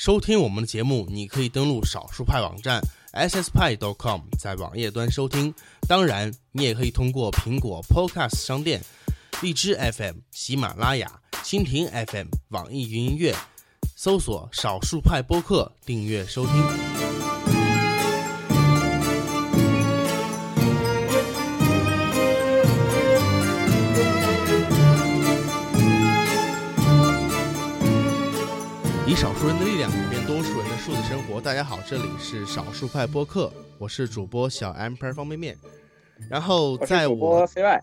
收听我们的节目，你可以登录少数派网站 sspie.com，在网页端收听。当然，你也可以通过苹果 Podcast 商店、荔枝 FM、喜马拉雅、蜻蜓 FM、网易云音乐搜索“少数派播客”订阅收听。少数人的力量改变多数人的数字生活。大家好，这里是少数派播客，我是主播小 M 牌方便面。然后在主我 CY，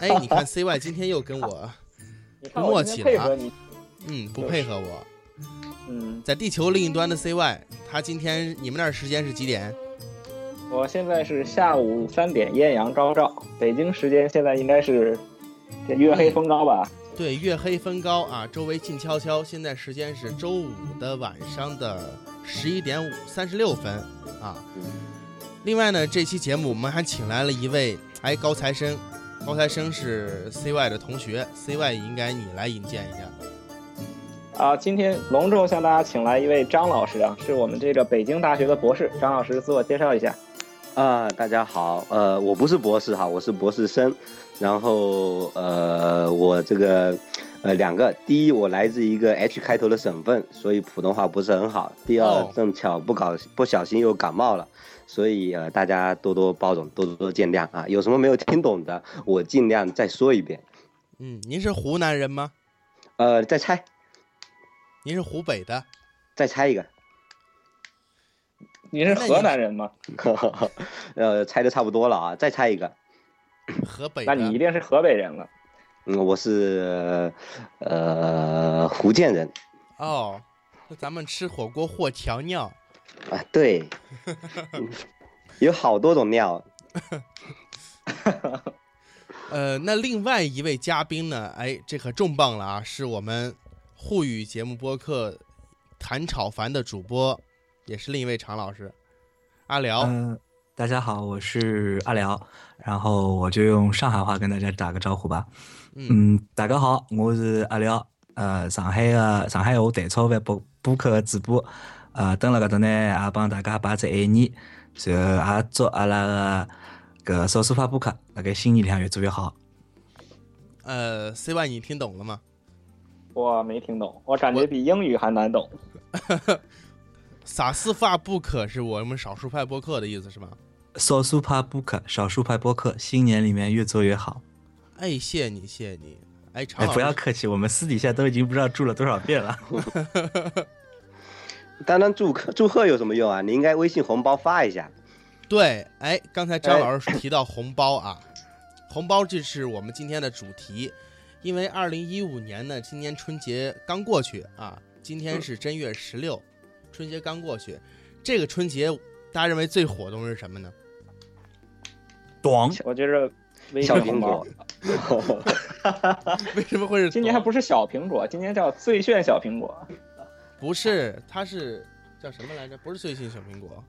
哎，你看 CY 今天又跟我 你看我今天配合你，嗯不配合我，嗯，在地球另一端的 CY，他今天你们那儿时间是几点？我现在是下午三点，艳阳高照，北京时间现在应该是这月黑风高吧？对，月黑风高啊，周围静悄悄。现在时间是周五的晚上的十一点五三十六分啊。另外呢，这期节目我们还请来了一位哎高材生，高材生是 CY 的同学，CY 应该你来引荐一下。啊，今天隆重向大家请来一位张老师啊，是我们这个北京大学的博士。张老师自我介绍一下。啊，大家好，呃，我不是博士哈，我是博士生，然后呃，我这个呃两个，第一我来自一个 H 开头的省份，所以普通话不是很好；第二哦正巧不搞不小心又感冒了，所以呃大家多多包容，多多见谅啊，有什么没有听懂的，我尽量再说一遍。嗯，您是湖南人吗？呃，再猜，您是湖北的？再猜一个，您是河南人吗？呃，猜的差不多了啊，再猜一个。河北？那你一定是河北人了。嗯，我是呃福建人哦，那咱们吃火锅或调尿。啊，对，嗯有好多种尿。呃，那另外一位嘉宾呢？哎，这可重磅了啊！是我们沪语节目播客谭炒凡的主播，也是另一位常老师阿辽。嗯、大家好，我是阿辽，然后我就用上海话跟大家打个招呼吧。嗯，嗯，大家好，我是阿廖，呃，上海的上海话蛋炒饭播播客的主播，呃，登了搿搭呢，也帮大家拜只晚年，然后也祝阿拉个搿少数派播客辣盖新年里向越做越好。呃，CY 你听懂了吗？我没听懂，我感觉比英语还难懂。撒斯发不可是我们少数派播客的意思是吗？少数派播客，少数派播客，新年里面越做越好。哎，谢谢你，谢谢你。哎，常哎，不要客气，我们私底下都已经不知道祝了多少遍了。单单祝贺祝贺有什么用啊？你应该微信红包发一下。对，哎，刚才张老师提到红包啊，红包这是我们今天的主题，因为二零一五年呢，今年春节刚过去啊，今天是正月十六，春节刚过去，这个春节大家认为最火的东西是什么呢？短我觉着小苹果，为什么会是？今年还不是小苹果，今年叫最炫小苹果。不是，它是叫什么来着？不是最新小苹果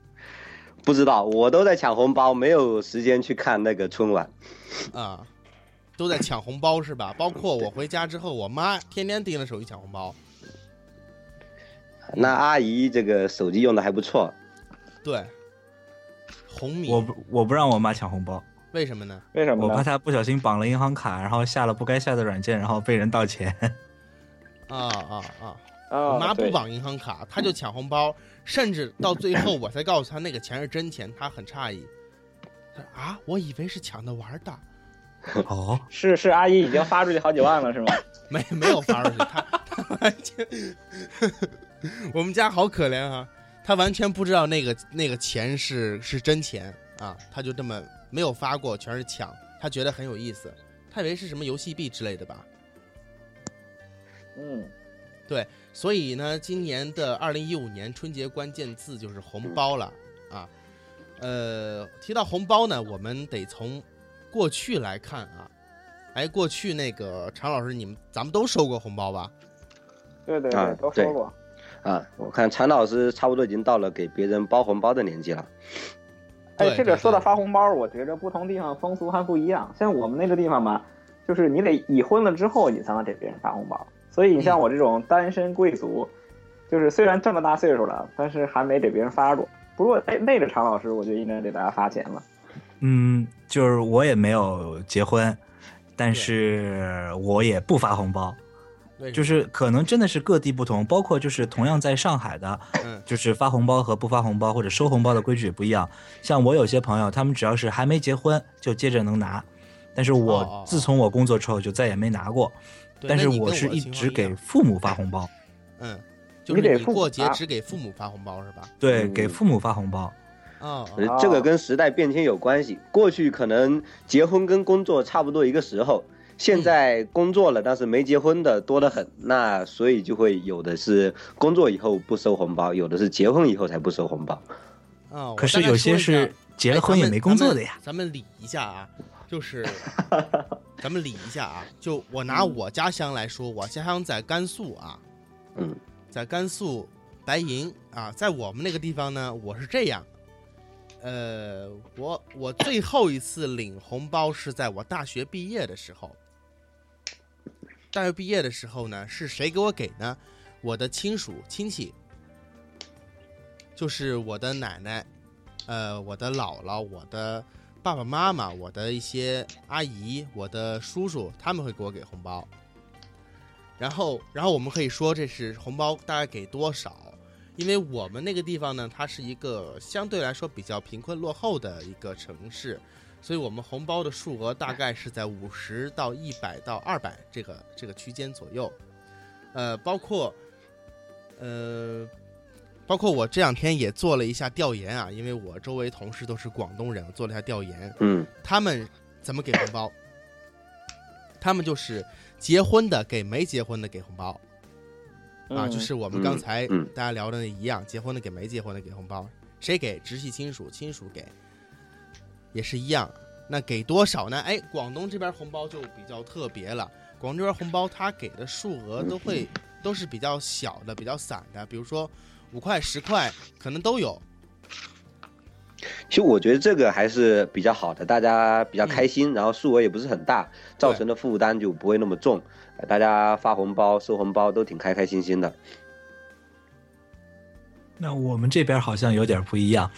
不知道，我都在抢红包，没有时间去看那个春晚。啊，都在抢红包是吧？包括我回家之后，我妈天天盯着手机抢红包。那阿姨这个手机用的还不错，对，红米，我不我不让我妈抢红包，为什么呢？为什么呢？我怕她不小心绑了银行卡，然后下了不该下的软件，然后被人盗钱。啊 啊啊！啊，我妈不绑银行卡，她就抢红包，甚至到最后我才告诉她那个钱是真钱，她很诧异。她说啊，我以为是抢着玩的，哦，是是，阿姨已经发出去好几万了，是吗？没没有发出去，她她完全，我们家好可怜啊，她完全不知道那个那个钱是是真钱啊，他就这么没有发过，全是抢，他觉得很有意思，他以为是什么游戏币之类的吧。嗯，对所以呢，今年的二零一五年春节关键字就是红包了啊。呃，提到红包呢，我们得从过去来看啊。哎，过去那个常老师，你们咱们都收过红包吧？对对啊对，都收过。啊，我看常老师差不多已经到了给别人包红包的年纪了。哎，这个说到发红包，我觉着不同地方风俗还不一样。像我们那个地方嘛，就是你得已婚了之后，你才能给别人发红包。所以你像我这种单身贵族，就是虽然这么大岁数了，但是还没给别人发过。不过那那个常老师，我就应该给大家发钱了。嗯，就是我也没有结婚，但是我也不发红包。就是可能真的是各地不同，包括就是同样在上海的，嗯就是发红包和不发红包或者收红包的规矩也不一样。像我有些朋友，他们只要是还没结婚就接着能拿，但是我哦自从我工作之后就再也没拿过。但是对那你跟是一直给父母发红包，嗯，就是你给父母过节只给父母发红包是吧？对，嗯给父母发红包。哦这个跟时代变迁有关系。过去可能结婚跟工作差不多一个时候，现在工作了，但是没结婚的多得很。那所以就会有的是工作以后不收红包，有的是结婚以后才不收红包。哦，可是有些是结了婚也没工作的呀。哎咱们咱们理一下啊，就是 咱们理一下啊，就我拿我家乡来说，我家乡在甘肃啊，嗯，在甘肃白银啊，在我们那个地方呢，我是这样，呃，我我最后一次领红包是在我大学毕业的时候。大学毕业的时候呢，是谁给我给呢？我的亲属亲戚，就是我的奶奶，呃，我的姥姥，我的爸爸妈妈，我的一些阿姨，我的叔叔，他们会给我给红包。然后，然后我们可以说这是红包大概给多少？因为我们那个地方呢，它是一个相对来说比较贫困落后的一个城市，所以我们红包的数额大概是在五十到一百到二百这个这个区间左右。呃，包括呃，包括我这两天也做了一下调研啊，因为我周围同事都是广东人，我做了一下调研，嗯，他们怎么给红包？他们就是结婚的给没结婚的给红包。啊，嗯就是我们刚才大家聊的那一样，结婚的给没结婚的给红包，谁给？直系亲属，亲属给也是一样。那给多少呢？哎，广东这边红包就比较特别了，广东这边红包它给的数额都会都是比较小的、比较散的，比如说五块、十块，可能都有。其实我觉得这个还是比较好的，大家比较开心，然后数额也不是很大，造成的负担就不会那么重，呃大家发红包、收红包都挺开开心心的。那我们这边好像有点不一样，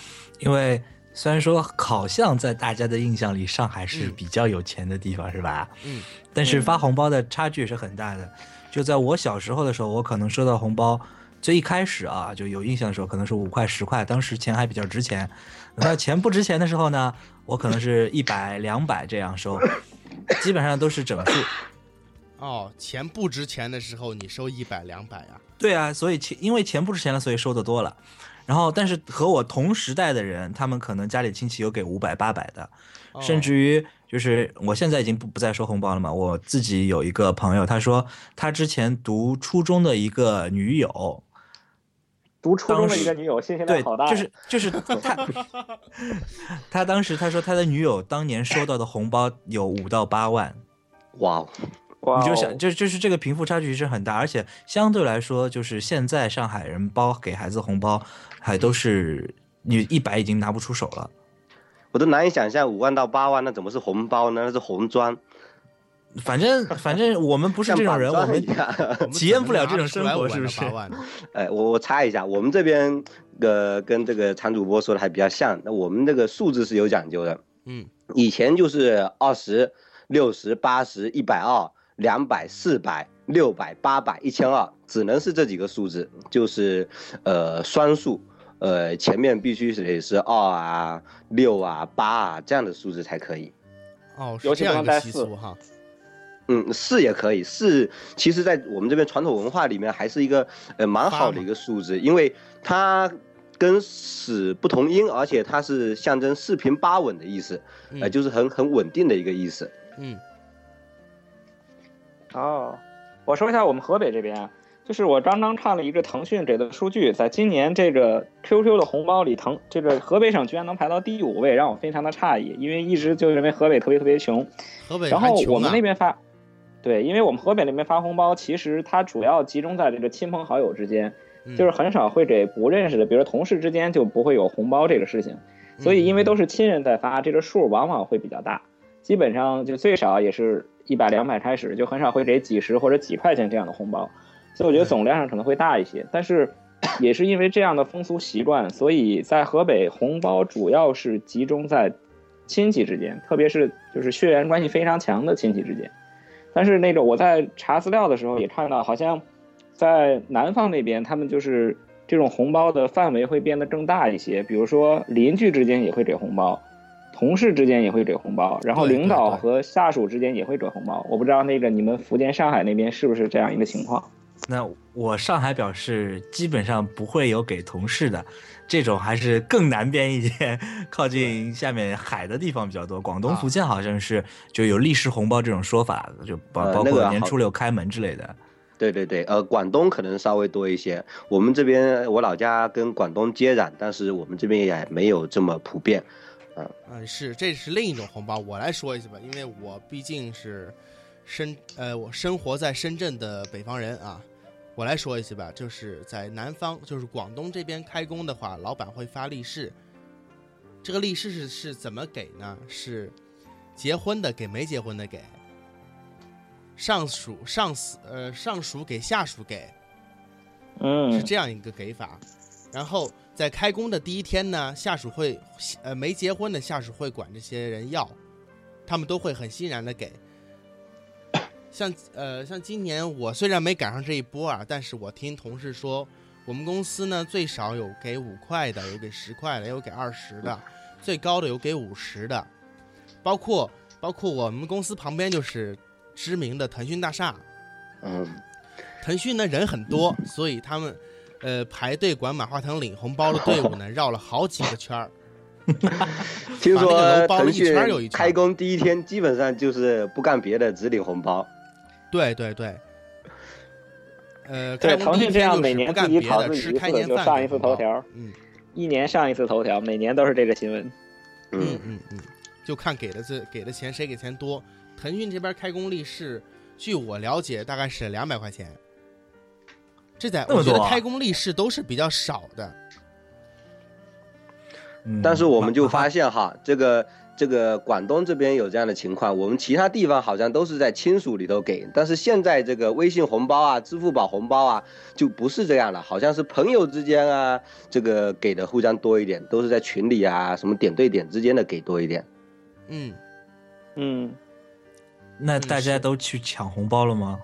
因为虽然说好像在大家的印象里，上海是嗯比较有钱的地方，是吧？嗯，但是发红包的差距是很大的。就在我小时候的时候，我可能收到红包，最一开始啊，就有印象的时候，可能是五块、十块，当时钱还比较值钱。等到钱不值钱的时候呢，我可能是一百、两百这样收，基本上都是整数。哦，钱不值钱的时候，你收一百、两百啊？对啊，所以钱因为钱不值钱了，所以收的多了。然后，但是和我同时代的人，他们可能家里亲戚有给五百、八百的，哦。甚至于就是我现在已经不不再收红包了嘛。我自己有一个朋友，他说他之前读初中的一个女友，读初中的一个女友，信息量对好大，，就是就是 他，他当时他说他的女友当年收到的红包有五到八万，哇哦，哇哦。你就想，就就是这个贫富差距是很大，而且相对来说，就是现在上海人包给孩子红包，还都是你一百已经拿不出手了。我都难以想象五万到八万那怎么是红包呢？那是红砖，反正 反正我们不是这种人，我们体验不了这种拿得出来5万生活是不是 哎，我我猜一下，我们这边呃跟这个常主播说的还比较像，那我们这个数字是有讲究的，嗯，以前就是二十六十、八十、一百二、两百、四百、六百、八百、一千二，只能是这几个数字，就是呃双数，呃前面必须是得是二啊、六啊、八啊这样的数字才可以。哦，尤其是这样一个不能带四习俗哈。嗯，四也可以，四其实，在我们这边传统文化里面还是一个呃蛮好的一个数字，因为它跟死不同音，而且它是象征四平八稳的意思，呃，嗯就是很很稳定的一个意思。嗯哦，我说一下我们河北这边啊，就是我刚刚看了一个腾讯给的数据，在今年这个 QQ 的红包里，腾这个河北省居然能排到第五位，让我非常的诧异，因为一直就认为河北特别特别穷。河北然后我们那边发，对，因为我们河北那边发红包，其实它主要集中在这个亲朋好友之间，嗯就是很少会给不认识的，比如说同事之间就不会有红包这个事情。所以因为都是亲人在发，这个数往往会比较大，基本上就最少也是一百两百开始，就很少会给几十或者几块钱这样的红包。所以我觉得总量上可能会大一些。但是 也是因为这样的风俗习惯，所以在河北红包主要是集中在亲戚之间，特别是就是血缘关系非常强的亲戚之间。但是那个我在查资料的时候也看到，好像在南方那边，他们就是这种红包的范围会变得更大一些，比如说邻居之间也会给红包。同事之间也会给红包，然后领导和下属之间也会给红包。我不知道那个你们福建、上海那边是不是这样一个情况？那我上海表示基本上不会有给同事的，这种还是更南边一些，靠近下面海的地方比较多。广东、啊福建好像是就有立式红包这种说法，就包呃包括年初六开门之类的。对对对，呃，广东可能稍微多一些，我们这边我老家跟广东接壤，但是我们这边也没有这么普遍。嗯，是，这是另一种红包。我来说一下吧，因为我毕竟是深呃，我生活在深圳的北方人啊。我来说一下吧，就是在南方，就是广东这边开工的话，老板会发利是。这个利是是是怎么给呢？是结婚的给没结婚的给，上属上司呃上属给下属给，嗯是嗯这样一个给法。然后在开工的第一天呢，下属会呃没结婚的下属会管这些人要，他们都会很欣然的给。像呃像今年我虽然没赶上这一波啊，但是我听同事说，我们公司呢最少有给五块的，有给十块的，也有给二十的，最高的有给五十的，包括包括我们公司旁边就是知名的腾讯大厦，嗯，腾讯呢人很多，所以他们呃排队管马化腾领红包的队伍呢绕了好几个圈儿。听说包了一腾讯圈儿又一圈开工第一天基本上就是不干别的，只领红包。对对对。呃，对，腾讯这样每年自己干别的，炒自己一吃开年次就上一次。头条，嗯一年上一次头条，每年都是这个新闻。嗯嗯，嗯嗯，就看给的这给的钱谁给钱多。腾讯这边开工利是，据我了解大概是两百块钱。这在我觉得开工利是都是比较少的。嗯但是我们就发现哈，这个这个广东这边有这样的情况，我们其他地方好像都是在亲属里头给，但是现在这个微信红包啊、支付宝红包啊，就不是这样了，好像是朋友之间啊，这个给的互相多一点，都是在群里啊，什么点对点之间的给多一点。嗯，嗯，嗯那大家都去抢红包了吗？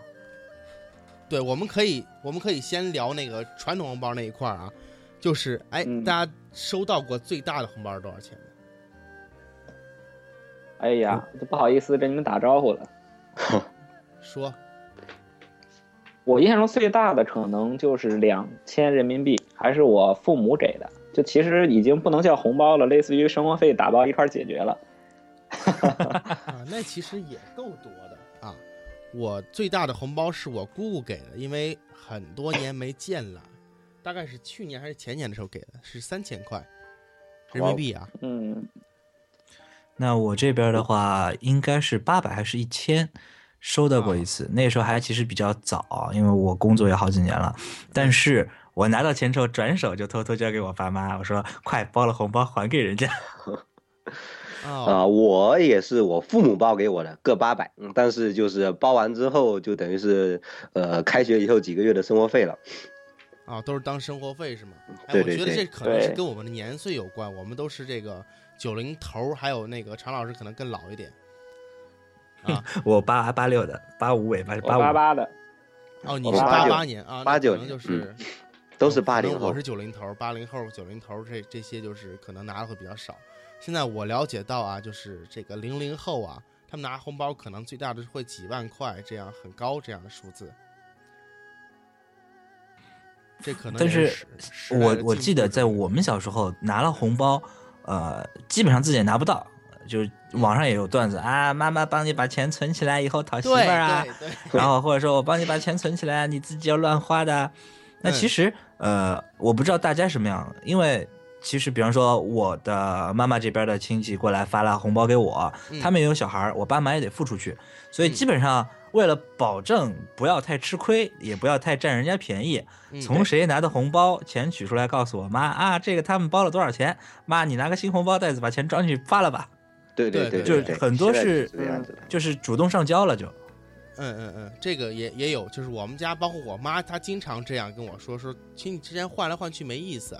对，我们可以我们可以先聊那个传统红包那一块儿啊，就是哎，嗯大家收到过最大的红包是多少钱呢？哎呀，都不好意思跟你们打招呼了。说我印象中最大的可能就是两千人民币，还是我父母给的，就其实已经不能叫红包了，类似于生活费打包一块儿解决了。啊，那其实也够多的啊。我最大的红包是我姑姑给的，因为很多年没见了，大概是去年还是前年的时候给的，是三千块人民币啊。嗯，那我这边的话，应该是八百还是一千，收到过一次。那时候还其实比较早，因为我工作也好几年了。但是我拿到钱之后，转手就偷偷交给我爸妈，我说快包了红包还给人家。哦，啊、我也是我父母包给我的，各八百，嗯，但是就是包完之后，就等于是呃开学以后几个月的生活费了。啊，都是当生活费是吗？哎，对对我觉得这可能是跟我们的年岁有关，我们都是这个九零头儿，还有那个常老师可能更老一点。啊，我八八六的，八五尾巴是我八五。八八的，哦，你是八我八年啊，那八九年就年是 都是哦八零后我是九零头、八零后、九零头，这这些就是可能拿的会比较少。现在我了解到啊，就是这个零零后啊，他们拿红包可能最大的会几万块，这样很高这样的数字。这可能但是我我记得在我们小时候拿了红包，呃，基本上自己也拿不到，就是网上也有段子啊，妈妈帮你把钱存起来，以后讨媳妇儿啊，然后或者说我帮你把钱存起来，你自己要乱花的。那其实，呃，我不知道大家什么样，因为其实比方说我的妈妈这边的亲戚过来发了红包给我，嗯。他们也有小孩儿，我爸妈也得付出去，所以基本上为了保证不要太吃亏，也不要太占人家便宜，嗯从谁拿的红包钱取出来告诉我妈啊，这个他们包了多少钱，妈你拿个新红包袋子把钱装进去发了吧，对对对对，对就是很多是这样子的。就是主动上交了就。嗯嗯嗯，这个也也有，就是我们家包括我妈，她经常这样跟我说，说亲戚之间换来换去没意思。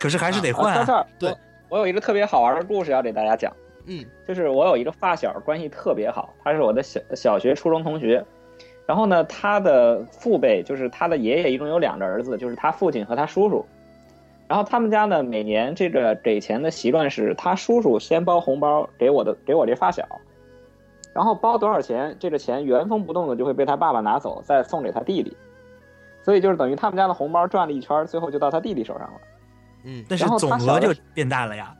可是还是得啊换对，我有一个特别好玩的故事要给大家讲。嗯就是我有一个发小，关系特别好，他是我的小小学、初中同学。然后呢，他的父辈就是他的爷爷，一共有两个儿子，就是他父亲和他叔叔。然后他们家呢，每年这个给钱的习惯是，他叔叔先包红包给我的，给我这发小，然后包多少钱，这个钱原封不动的就会被他爸爸拿走，再送给他弟弟。所以就是等于他们家的红包转了一圈，最后就到他弟弟手上了。嗯但是然后总额就变大了呀。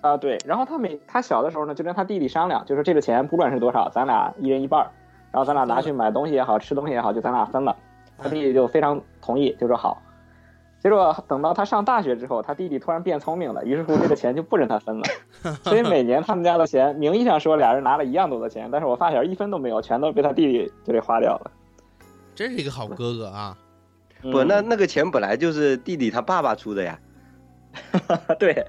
啊，对，然后他每他小的时候呢，就跟他弟弟商量，就说这个钱不管是多少，咱俩一人一半儿，然后咱俩拿去买东西也好，吃东西也好，就咱俩分了。他弟弟就非常同意，就说好。结果等到他上大学之后，他弟弟突然变聪明了，于是乎这个钱就不跟他分了。所以每年他们家的钱，名义上说俩人拿了一样多的钱，但是我发小一分都没有，全都被他弟弟就给花掉了。真是一个好哥哥啊。不，嗯那那个钱本来就是弟弟他爸爸出的呀。对，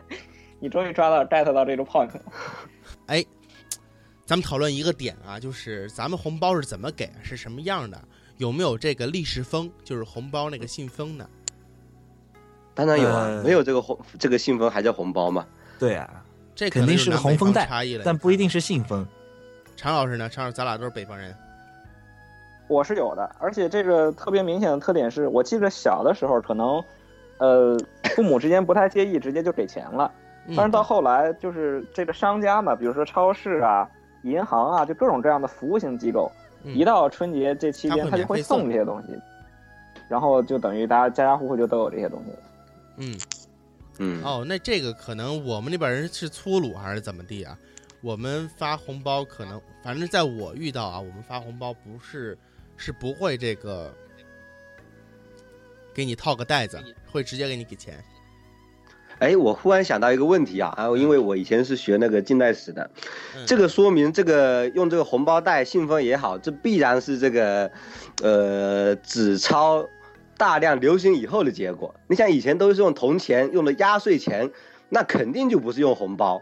你终于抓到 get 到这个 point 了。哎，咱们讨论一个点啊，就是咱们红包是怎么给，是什么样的？有没有这个利是封，就是红包那个信封呢？当然有啊，呃没有这个红这个信封还叫红包吗？对啊，这肯定个南北方红封袋差异了，但不一定是信封。常老师呢？常老师，咱俩都是北方人。我是有的，而且这个特别明显的特点是，我记得小的时候可能，呃，父母之间不太介意，直接就给钱了。嗯但是到后来，就是这个商家嘛，比如说超市啊、银行啊，就各种各样的服务型机构，嗯一到春节这期间，他就会送送这些东西，然后就等于大家家家户户就都有这些东西了。嗯嗯，哦，那这个可能我们那边人是粗鲁还是怎么地啊？我们发红包可能，反正在我遇到啊，我们发红包不是是不会这个给你套个袋子，会直接给你给钱。哎，我忽然想到一个问题啊，啊，因为我以前是学那个近代史的，嗯这个说明这个用这个红包袋、信封也好，这必然是这个，呃，纸钞大量流行以后的结果。你想以前都是用铜钱，用的压岁钱，那肯定就不是用红包。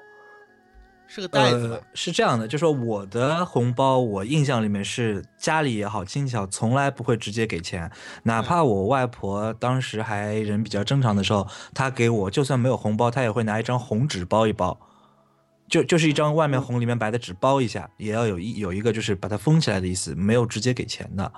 是个袋子呃，？是这样的，就说我的红包，我印象里面是家里也好，亲戚好，从来不会直接给钱，哪怕我外婆当时还人比较正常的时候，她给我就算没有红包，她也会拿一张红纸包一包，就就是一张外面红里面白的纸包一下，也要有一有一个就是把它封起来的意思，没有直接给钱的。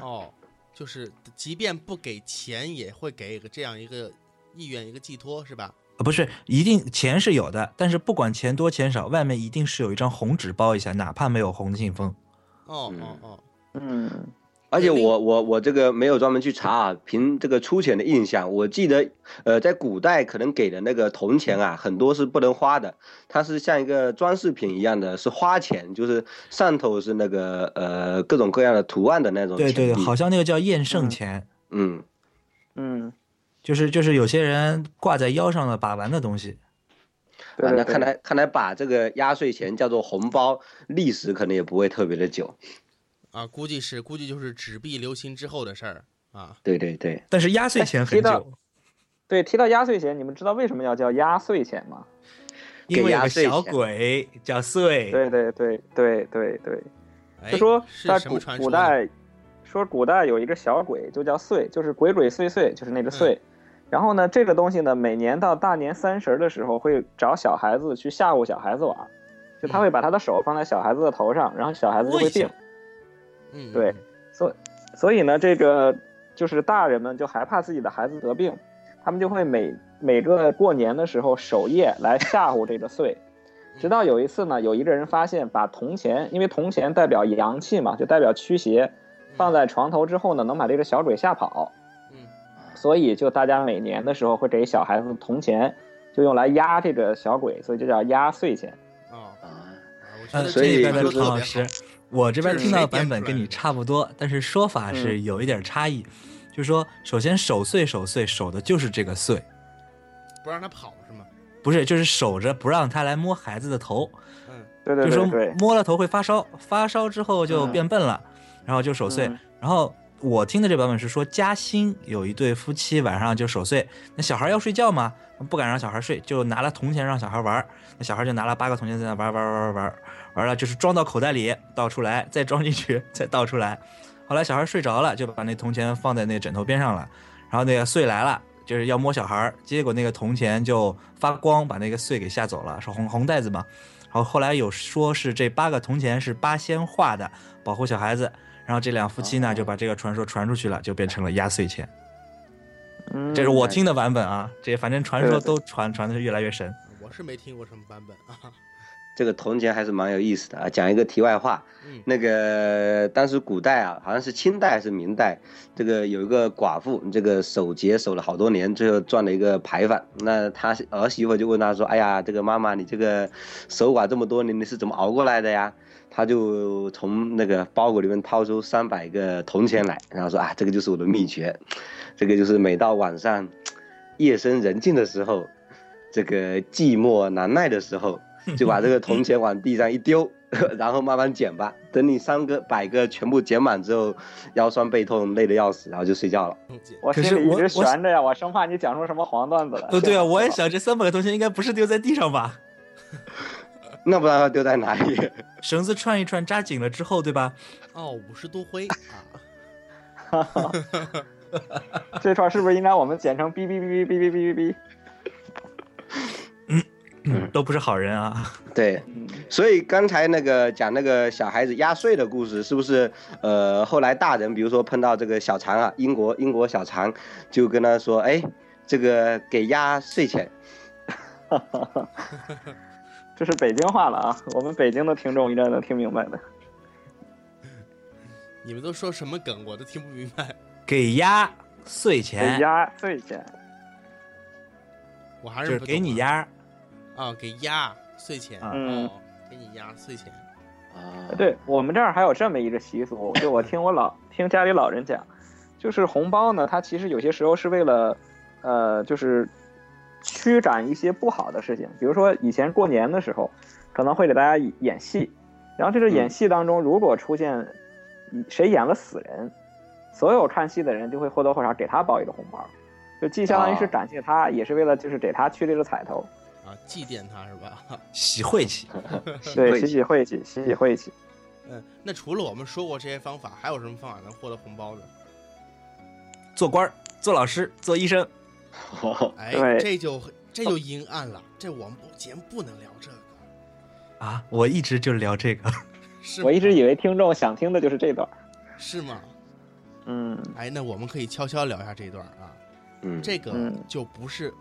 哦，就是即便不给钱，也会给一个这样一个意愿，一个寄托，是吧？呃，不是，一定钱是有的，但是不管钱多钱少，外面一定是有一张红纸包一下，哪怕没有红信封。嗯哦哦哦，嗯，而且我我我这个没有专门去查啊，凭这个粗浅的印象，我记得，呃，在古代可能给的那个铜钱啊，很多是不能花的，它是像一个装饰品一样的，是花钱，就是上头是那个呃各种各样的图案的那种钱。对对对，好像那个叫验圣嗯钱，嗯，嗯，就是就是有些人挂在腰上的把玩的东西。啊，对对对那看来看来把这个压岁钱叫做红包，历史可能也不会特别的久。啊，估计是估计就是纸币流行之后的事儿啊。对对对，但是压岁钱很久，对，提到压岁钱，你们知道为什么要叫压岁钱吗？因为有个小岁钱鬼叫岁。对对对对对对，哎就说是在古？古代，说古代有一个小鬼，就叫岁，就是鬼鬼祟祟，就是那个岁。然后呢，这个东西呢，每年到大年三十儿的时候，会找小孩子去吓唬小孩子玩儿，就他嗯会把他的手放在小孩子的头上，然后小孩子就会病。嗯，对嗯所所以呢，这个就是大人们就害怕自己的孩子得病，他们就会每每个过年的时候守夜来吓唬这个祟。直到有一次呢，有一个人发现把铜钱，因为铜钱代表阳气嘛，就代表驱邪，放在床头之后呢，能把这个小鬼吓跑。嗯所以就大家每年的时候会给小孩子铜钱，就用来压这个小鬼，所以就叫压岁钱。哦，啊，啊我觉呃，得所以这个这边的就是说得特别唐老师，我这边听到的版本跟你差不多，但是说法是有一点差异。就是说，首先守岁守岁守的就是这个岁，不让他跑是吗？不是就是守着不让他来摸孩子的头，嗯对对就说对对，摸了头会发烧，发烧之后就嗯变笨了，然后就守岁。嗯然后我听的这版本是说嘉兴有一对夫妻晚上就守岁，那小孩要睡觉嘛，不敢让小孩睡，就拿了铜钱让小孩玩儿，那小孩就拿了八个铜钱在那玩玩玩玩玩，玩了就是装到口袋里倒出来，再装进去再倒出来。后来小孩睡着了，就把那铜钱放在那枕头边上了，然后那个岁来了。就是要摸小孩，结果那个铜钱就发光，把那个祟给吓走了，是红红袋子嘛。然后后来有说是这八个铜钱是八仙画的，保护小孩子。然后这两夫妻呢就把这个传说传出去了，就变成了压岁钱。嗯，这是我听的版本啊，这反正传说都传传的是越来越神。我是没听过什么版本啊。这个铜钱还是蛮有意思的啊！讲一个题外话，那个当时古代啊，好像是清代还是明代，这个有一个寡妇，这个守节守了好多年，最后赚了一个牌坊。那他儿媳妇就问他说：“哎呀，这个妈妈，你这个守寡这么多年，你是怎么熬过来的呀？”他就从那个包裹里面掏出三百个铜钱来，然后说：“啊，这个就是我的秘诀，这个就是每到晚上夜深人静的时候，这个寂寞难耐的时候。”就把这个铜钱往地上一丢，然后慢慢捡吧。等你三个百个全部捡满之后，腰酸背痛，累得要死，然后就睡觉了。我心里一直悬着呀，我生怕你讲出什么黄段子来。哦，对啊，我也 想这三百个铜钱应该不是丢在地上吧？那不知道丢在哪里？绳子串一串，扎紧了之后，对吧？哦，五十度灰啊！哈哈，这串是不是应该我们简称哔哔哔哔哔哔哔哔？嗯都不是好人啊！对，所以刚才那个讲那个小孩子压岁的故事，是不是？呃，后来大人比如说碰到这个小常啊，英国英国小常，就跟他说：“哎，这个给压岁钱。”这是北京话了啊！我们北京的听众应该能听明白的。你们都说什么梗，我都听不明白。给压岁钱，给压岁钱，我还是给你压。啊，给压岁钱，嗯，给你压岁钱，啊，对我们这儿还有这么一个习俗，就我听我老听家里老人讲，就是红包呢，它其实有些时候是为了，呃，就是驱赶一些不好的事情，比如说以前过年的时候，可能会给大家演戏，然后这个演戏当中如果出现谁演了死人，所有看戏的人就会或多或少给他包一个红包，就既相当于是感谢他，也是为了就是给他去这个彩头。啊，祭奠他是吧？洗晦气，对，洗洗晦气，洗洗晦气。嗯，那除了我们说过这些方法，还有什么方法能获得红包呢？做官儿、做老师、做医生。哎，这就这就阴暗了。这我们节目不能聊这个啊！我一直就聊这个，是我一直以为听众想听的就是这段，是吗？嗯，哎，那我们可以悄悄聊一下这段啊。嗯，这个就不是。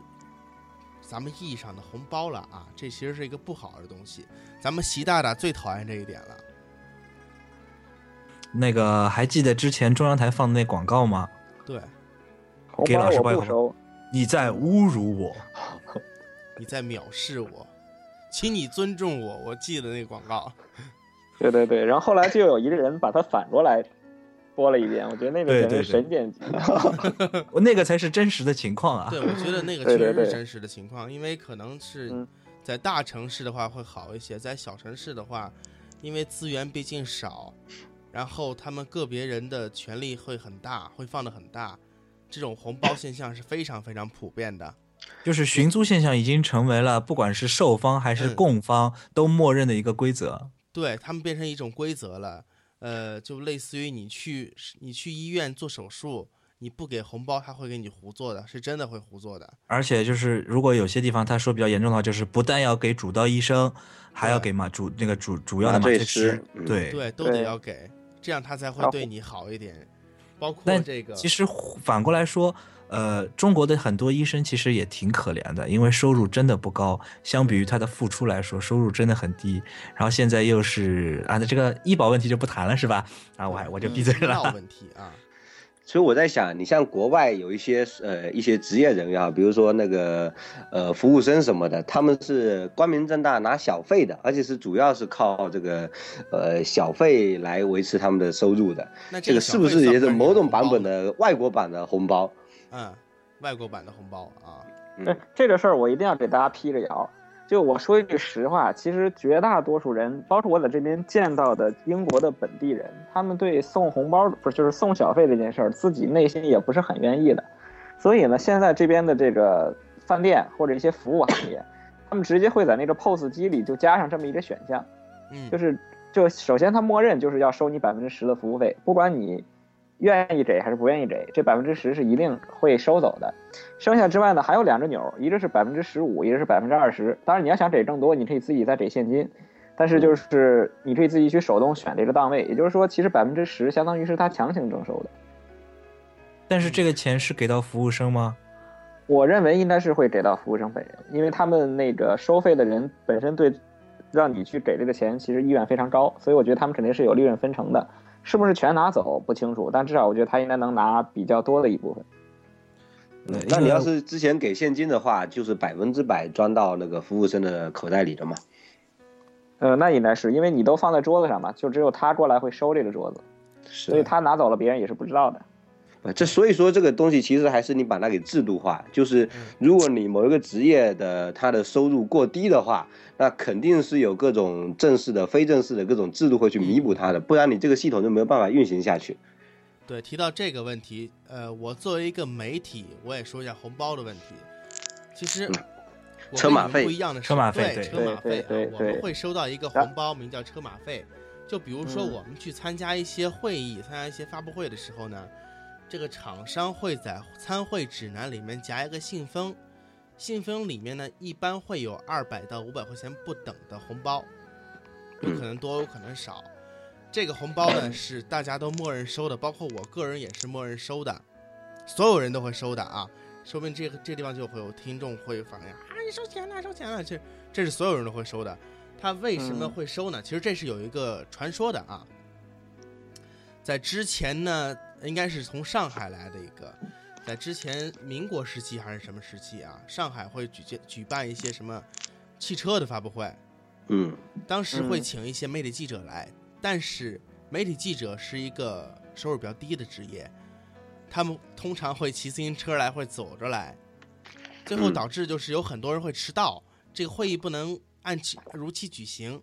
咱们意义上的红包了啊，这其实是一个不好的东西。咱们习大大最讨厌这一点了。那个还记得之前中央台放的那广告吗？对，给老师包红包。你在侮辱我，你在藐视我，请你尊重我。我记得那个广告。对对对，然后后来就有一个人把它反过来。播了一遍，我觉得那个简直神剪辑，我那个才是真实的情况啊！对，我觉得那个确实是真实的情况，因为可能是在大城市的话会好一些，在小城市的话，因为资源毕竟少，然后他们个别人的权利会很大，会放的很大，这种红包现象是非常非常普遍的。就是寻租现象已经成为了不管是售方还是供方都默认的一个规则，对他们变成一种规则了。呃，就类似于你去你去医院做手术，你不给红包，他会给你胡做的，是真的会胡做的。而且就是如果有些地方他说比较严重的话，就是不但要给主刀医生，还要给嘛主那个主主要的麻醉师，对对，都得要给，这样他才会对你好一点。包括这个，其实反过来说。呃，中国的很多医生其实也挺可怜的，因为收入真的不高，相比于他的付出来说，收入真的很低。然后现在又是啊，那这个医保问题就不谈了，是吧？啊，我还我就闭嘴了。问题啊，所以我在想，你像国外有一些呃一些职业人员啊，比如说那个呃服务生什么的，他们是光明正大拿小费的，而且是主要是靠这个呃小费来维持他们的收入的。那这个是不是也是某种版本的外国版的红包？嗯，外国版的红包啊，对这个事儿我一定要给大家辟个谣，就我说一句实话，其实绝大多数人，包括我在这边见到的英国的本地人，他们对送红包不是就是送小费这件事儿，自己内心也不是很愿意的。所以呢，现在这边的这个饭店或者一些服务行业，他们直接会在那个 POS 机里就加上这么一个选项，嗯，就是就首先他默认就是要收你百分之十的服务费，不管你愿意给还是不愿意给，这百分之十是一定会收走的。剩下之外呢，还有两只钮，一个是百分之十五，一个是百分之二十。当然你要想给更多，你可以自己再给现金，但是就是你可以自己去手动选这个档位。也就是说，其实百分之十相当于是他强行征收的。但是这个钱是给到服务生吗？我认为应该是会给到服务生本人，因为他们那个收费的人本身对让你去给这个钱其实意愿非常高，所以我觉得他们肯定是有利润分成的。是不是全拿走不清楚，但至少我觉得他应该能拿比较多的一部分。嗯，那你要是之前给现金的话，就是百分之百装到那个服务生的口袋里的嘛？呃，那应该是因为你都放在桌子上嘛，就只有他过来会收这个桌子，所以他拿走了，别人也是不知道的。呃，这所以说这个东西其实还是你把它给制度化，就是如果你某一个职业的他的收入过低的话，那肯定是有各种正式的、非正式的各种制度会去弥补它的，不然你这个系统就没有办法运行下去。对，提到这个问题，呃，我作为一个媒体，我也说一下红包的问题。其实车马费不一样的是，车马费对对车马费我们会收到一个红包，名叫车马费。就比如说嗯我们去参加一些会议、参加一些发布会的时候呢，这个厂商会在参会指南里面夹一个信封，信封里面呢一般会有二百到五百块钱不等的红包，有可能多，有可能少。这个红包呢是大家都默认收的，包括我个人也是默认收的，所有人都会收的啊。说不定这个这个地方就会有听众会反映啊，你收钱了，收钱了，这这是所有人都会收的。他为什么嗯会收呢？其实这是有一个传说的啊，在之前呢，应该是从上海来的一个，在之前民国时期还是什么时期啊？上海会举举举办一些什么汽车的发布会，嗯。当时会嗯。请一些媒体记者来，但是媒体记者是一个收入比较低的职业，他们通常会骑自行车来，会走着来，最后嗯。导致就是有很多人会迟到，这个会议不能按期如期举行，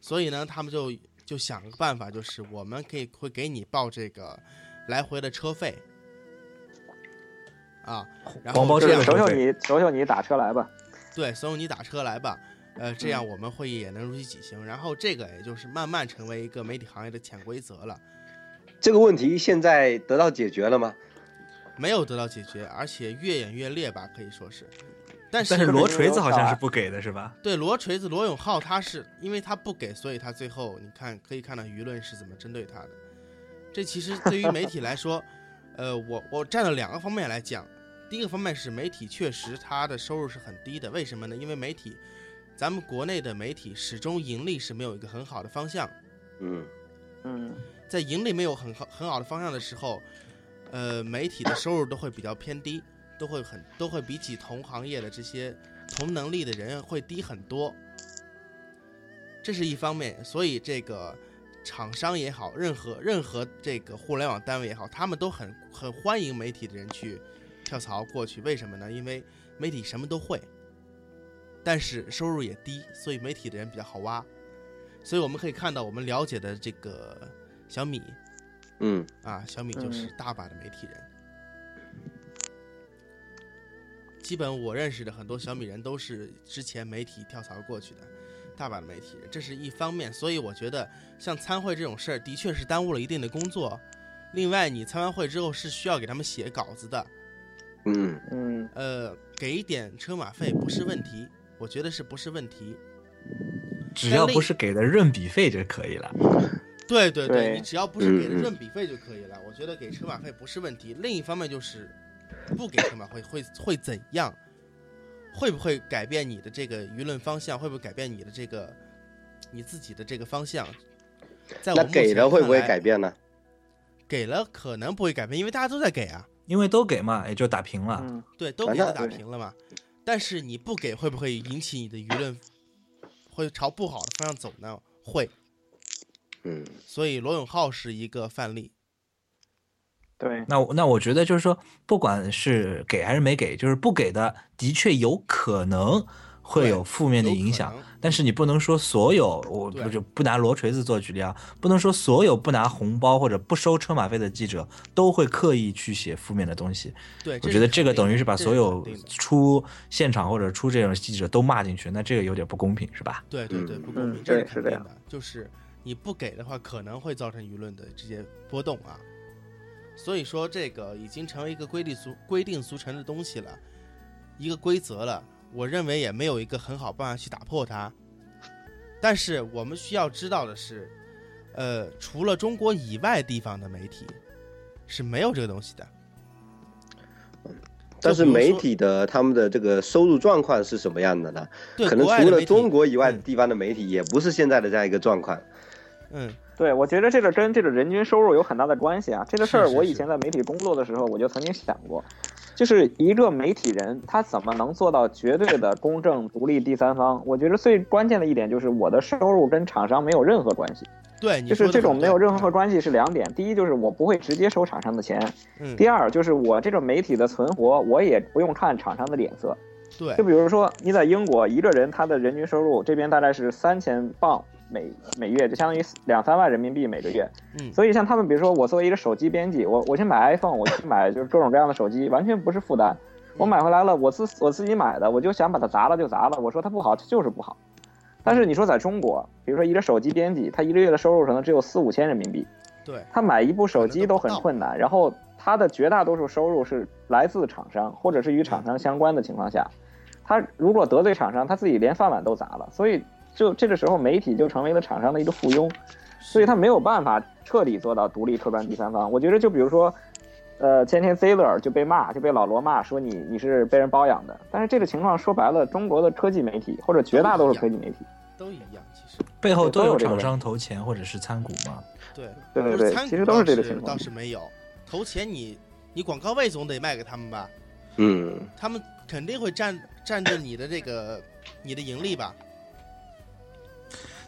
所以呢，他们就就想个办法，就是我们可以会给你报这个来回的车费。啊，然后这样求求你，求求你打车来吧。对，怂恿你打车来吧。呃，这样我们会议也能如期举行。然后这个也就是慢慢成为一个媒体行业的潜规则了，这个问题现在得到解决了吗？没有得到解决，而且越演越烈吧，可以说是。但是但是罗锤子好像啊是不给的，是吧？对罗锤子罗永浩，他是因为他不给，所以他最后你看可以看到舆论是怎么针对他的。这其实对于媒体来说，呃，我我站了两个方面来讲。第一个方面是媒体确实它的收入是很低的，为什么呢？因为媒体，咱们国内的媒体始终盈利是没有一个很好的方向。嗯嗯在盈利没有很好很好的方向的时候，呃，媒体的收入都会比较偏低，都会很都会比起同行业的这些同能力的人会低很多。这是一方面，所以这个厂商也好，任何任何这个互联网单位也好，他们都很很欢迎媒体的人去跳槽过去。为什么呢？因为媒体什么都会，但是收入也低，所以媒体的人比较好挖。所以我们可以看到，我们了解的这个小米嗯啊，小米就是大把的媒体人。基本我认识的很多小米人都是之前媒体跳槽过去的，大把的媒体人，这是一方面。所以我觉得像参会这种事儿，的确是耽误了一定的工作。另外，你参完会之后是需要给他们写稿子的，嗯嗯呃，给一点车马费不是问题，我觉得是不是问题？只要不是给的润笔费就可以了。对对对你只要不是给的润笔费就可以了，我觉得给车马费不是问题。另一方面就是不给车马会会会怎样？会不会改变你的这个舆论方向？会不会改变你的这个你自己的这个方向？在我那给了会不会改？变呢？给了可能不会改变，因为大家都在给啊，因为都给嘛，也就打平了。嗯对，都给了打平了嘛。但是你不给，会不会引起你的舆论会朝不好的方向走呢？会。嗯所以罗永浩是一个范例。对那我那我觉得就是说，不管是给还是没给，就是不给的，的确有可能会有负面的影响。但是你不能说所有，我不就不拿罗锤子做举例啊，不能说所有不拿红包或者不收车马费的记者都会刻意去写负面的东西。对，我觉得这个等于是把所有出现场或者出这种记者都骂进去，那这个有点不公平，是吧？对对对，不公平，这是肯定的。就是你不给的话，可能会造成舆论的这些波动啊。所以说，这个已经成为一个规定俗规定俗成的东西了，一个规则了。我认为也没有一个很好办法去打破它，但是我们需要知道的是，呃，除了中国以外地方的媒体是没有这个东西的。但是媒体的他们的这个收入状况是什么样的呢？可能除了中国以外地方的媒体，也不是现在的这样一个状况。嗯，对，我觉得这个跟这个人均收入有很大的关系啊。这个事儿，我以前在媒体工作的时候，我就曾经想过。就是一个媒体人，他怎么能做到绝对的公正、独立、第三方？我觉得最关键的一点就是我的收入跟厂商没有任何关系。对，就是这种没有任何关系是两点。第一就是我不会直接收厂商的钱。嗯。第二就是我这个媒体的存活，我也不用看厂商的脸色。对。就比如说你在英国，一个人他的人均收入这边大概是三千镑。每每月就相当于两三万人民币每个月，嗯，所以像他们，比如说我作为一个手机编辑，我我去买 iPhone，我去买就是各种各样的手机，完全不是负担。我买回来了，我自我自己买的，我就想把它砸了就砸了。我说它不好，它就是不好。但是你说在中国，比如说一个手机编辑，他一个月的收入可能只有四五千人民币，对，他买一部手机都很困难。然后他的绝大多数收入是来自厂商或者是与厂商相关的情况下，他如果得罪厂商，他自己连饭碗都砸了。所以。就这个时候，媒体就成为了厂商的一个附庸，所以他没有办法彻底做到独立、客观、第三方。我觉得，就比如说，呃，前天 z e l e r 就被骂，就被老罗骂说你你是被人包养的。但是这个情况说白了，中国的科技媒体或者绝大多数科技媒体都一样，其实背后都有厂商投钱或者是参股嘛。对对对对，其实都是这个情况。倒是没有投钱，你你广告位总得卖给他们吧？嗯，他们肯定会占占着你的这个你的盈利吧？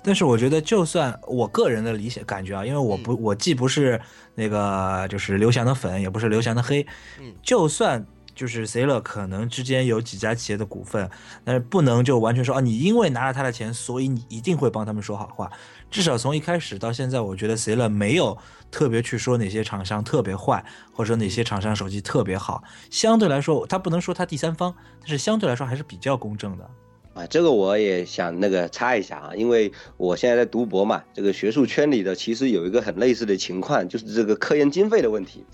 但是我觉得，就算我个人的理解感觉啊，因为我不，我既不是那个就是刘翔的粉，也不是刘翔的黑，嗯，就算就是 C 乐可能之间有几家企业的股份，但是不能就完全说啊，你因为拿了他的钱，所以你一定会帮他们说好话。至少从一开始到现在，我觉得 C 乐没有特别去说哪些厂商特别坏，或者说哪些厂商手机特别好。相对来说，他不能说他第三方，但是相对来说还是比较公正的。啊，这个我也想那个插一下啊，因为我现在在读博嘛，这个学术圈里的其实有一个很类似的情况，就是这个科研经费的问题。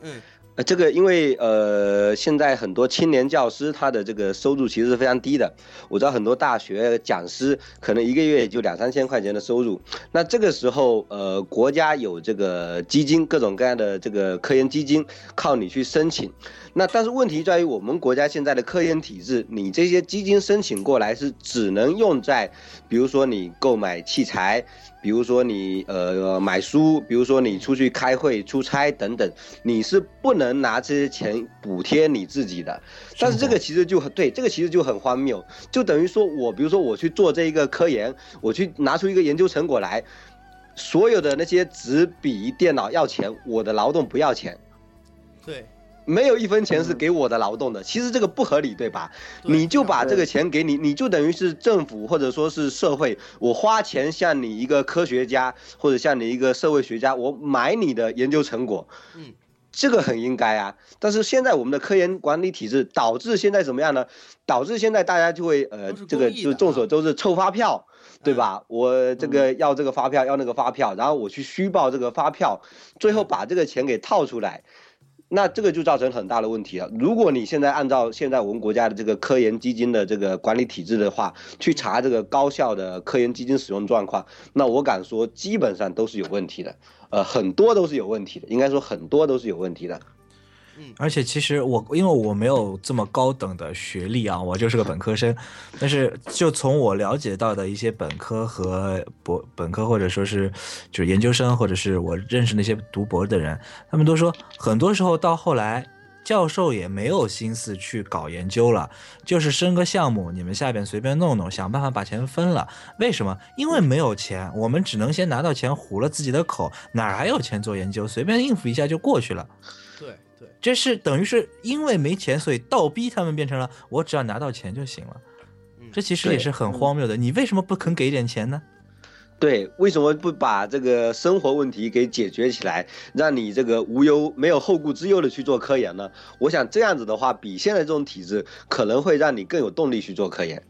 嗯。呃，这个因为呃，现在很多青年教师他的这个收入其实是非常低的。我知道很多大学讲师可能一个月也就两三千块钱的收入。那这个时候，呃，国家有这个基金，各种各样的这个科研基金，靠你去申请。那但是问题在于我们国家现在的科研体制，你这些基金申请过来是只能用在，比如说你购买器材。比如说你呃买书，比如说你出去开会、出差等等，你是不能拿这些钱补贴你自己的。但是这个其实就很对，这个其实就很荒谬，就等于说我比如说我去做这一个科研，我去拿出一个研究成果来，所有的那些纸笔电脑要钱，我的劳动不要钱。对。没有一分钱是给我的劳动的，其实这个不合理，对吧？你就把这个钱给你，你就等于是政府或者说是社会，我花钱向你一个科学家或者向你一个社会学家，我买你的研究成果，嗯，这个很应该啊。但是现在我们的科研管理体制导致现在怎么样呢？导致现在大家就会呃，这个就众所周知凑发票，对吧？我这个要这个发票，要那个发票，然后我去虚报这个发票，最后把这个钱给套出来。那这个就造成很大的问题了。如果你现在按照现在我们国家的这个科研基金的这个管理体制的话，去查这个高校的科研基金使用状况，那我敢说基本上都是有问题的，呃，很多都是有问题的，应该说很多都是有问题的。嗯，而且其实我因为我没有这么高等的学历啊，我就是个本科生。但是就从我了解到的一些本科和博本科或者说是就是研究生，或者是我认识那些读博的人，他们都说很多时候到后来教授也没有心思去搞研究了，就是升个项目，你们下边随便弄弄，想办法把钱分了。为什么？因为没有钱，我们只能先拿到钱糊了自己的口，哪还有钱做研究？随便应付一下就过去了。对。这是等于是因为没钱，所以倒逼他们变成了我只要拿到钱就行了。这其实也是很荒谬的。你为什么不肯给点钱呢？对，为什么不把这个生活问题给解决起来，让你这个无忧、没有后顾之忧的去做科研呢？我想这样子的话，比现在这种体制可能会让你更有动力去做科研。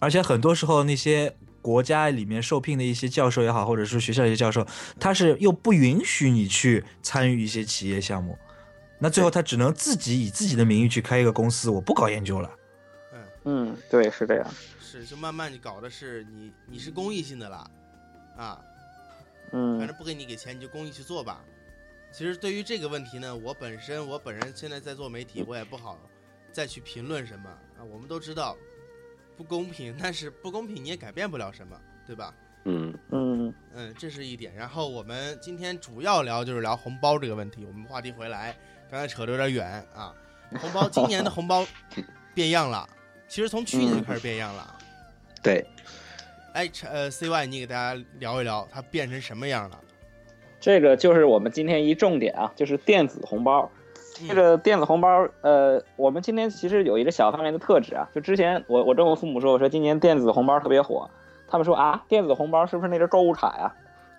而且很多时候，那些国家里面受聘的一些教授也好，或者是学校一些教授，他是又不允许你去参与一些企业项目，那最后他只能自己以自己的名义去开一个公司，我不搞研究了。嗯嗯，对，是这样。是，就慢慢你搞的是你你是公益性的啦，啊，嗯反正不给你给钱，你就公益去做吧。其实对于这个问题呢，我本身我本人现在在做媒体，我也不好再去评论什么啊。我们都知道不公平，但是不公平你也改变不了什么，对吧？嗯，嗯嗯，这是一点。然后我们今天主要聊就是聊红包这个问题。我们话题回来，刚才扯得有点远啊。红包今年的红包变样了，其实从去年就开始变样了。对，哎，呃，CY，你给大家聊一聊它变成什么样了？这个就是我们今天一重点啊，就是电子红包。这嗯个电子红包，呃，我们今天其实有一个小方面的特质啊，就之前我我跟我父母说，我说今年电子红包特别火，他们说啊，电子红包是不是那个购物卡呀？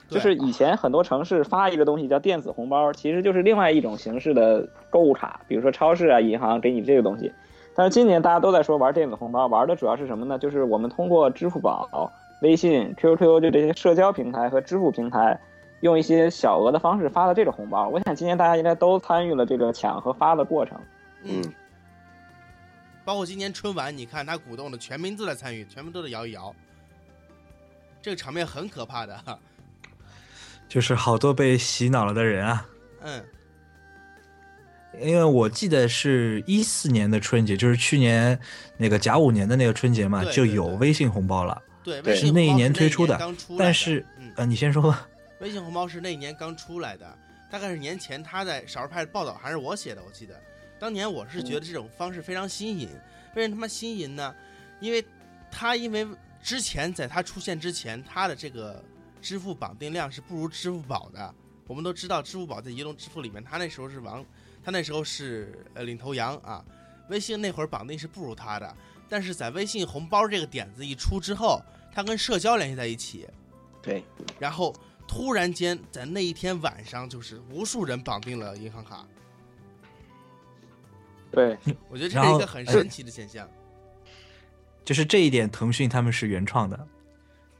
就是以前很多城市发一个东西叫电子红包，其实就是另外一种形式的购物卡，比如说超市啊、银行给你这个东西。但是今年大家都在说玩电子红包，玩的主要是什么呢？就是我们通过支付宝、微信、QQ 就这些社交平台和支付平台，用一些小额的方式发的这个红包。我想今年大家应该都参与了这个抢和发的过程。嗯嗯，包括今年春晚，你看他鼓动的全民都在参与，全民都在摇一摇，这个场面很可怕的。就是好多被洗脑了的人啊。嗯，因为我记得是一四年的春节，就是去年那个甲午年的那个春节嘛，就对对对有微信红包了。对，对微信是那一年推出的刚出的但是嗯，呃，你先说吧。微信红包是那一年刚出来的，大概是年前他在少儿派报道还是我写的，我记得当年我是觉得这种方式非常新颖。为什么他妈新颖呢？因为他因为之前在他出现之前，他的这个支付绑定量是不如支付宝的。我们都知道，支付宝在移动支付里面，它那时候是王，它那时候是呃领头羊啊。微信那会儿绑定是不如它的，但是在微信红包这个点子一出之后，它跟社交联系在一起，对，然后突然间在那一天晚上，就是无数人绑定了银行卡。对，我觉得这是一个很神奇的现象。就是这一点，腾讯他们是原创的。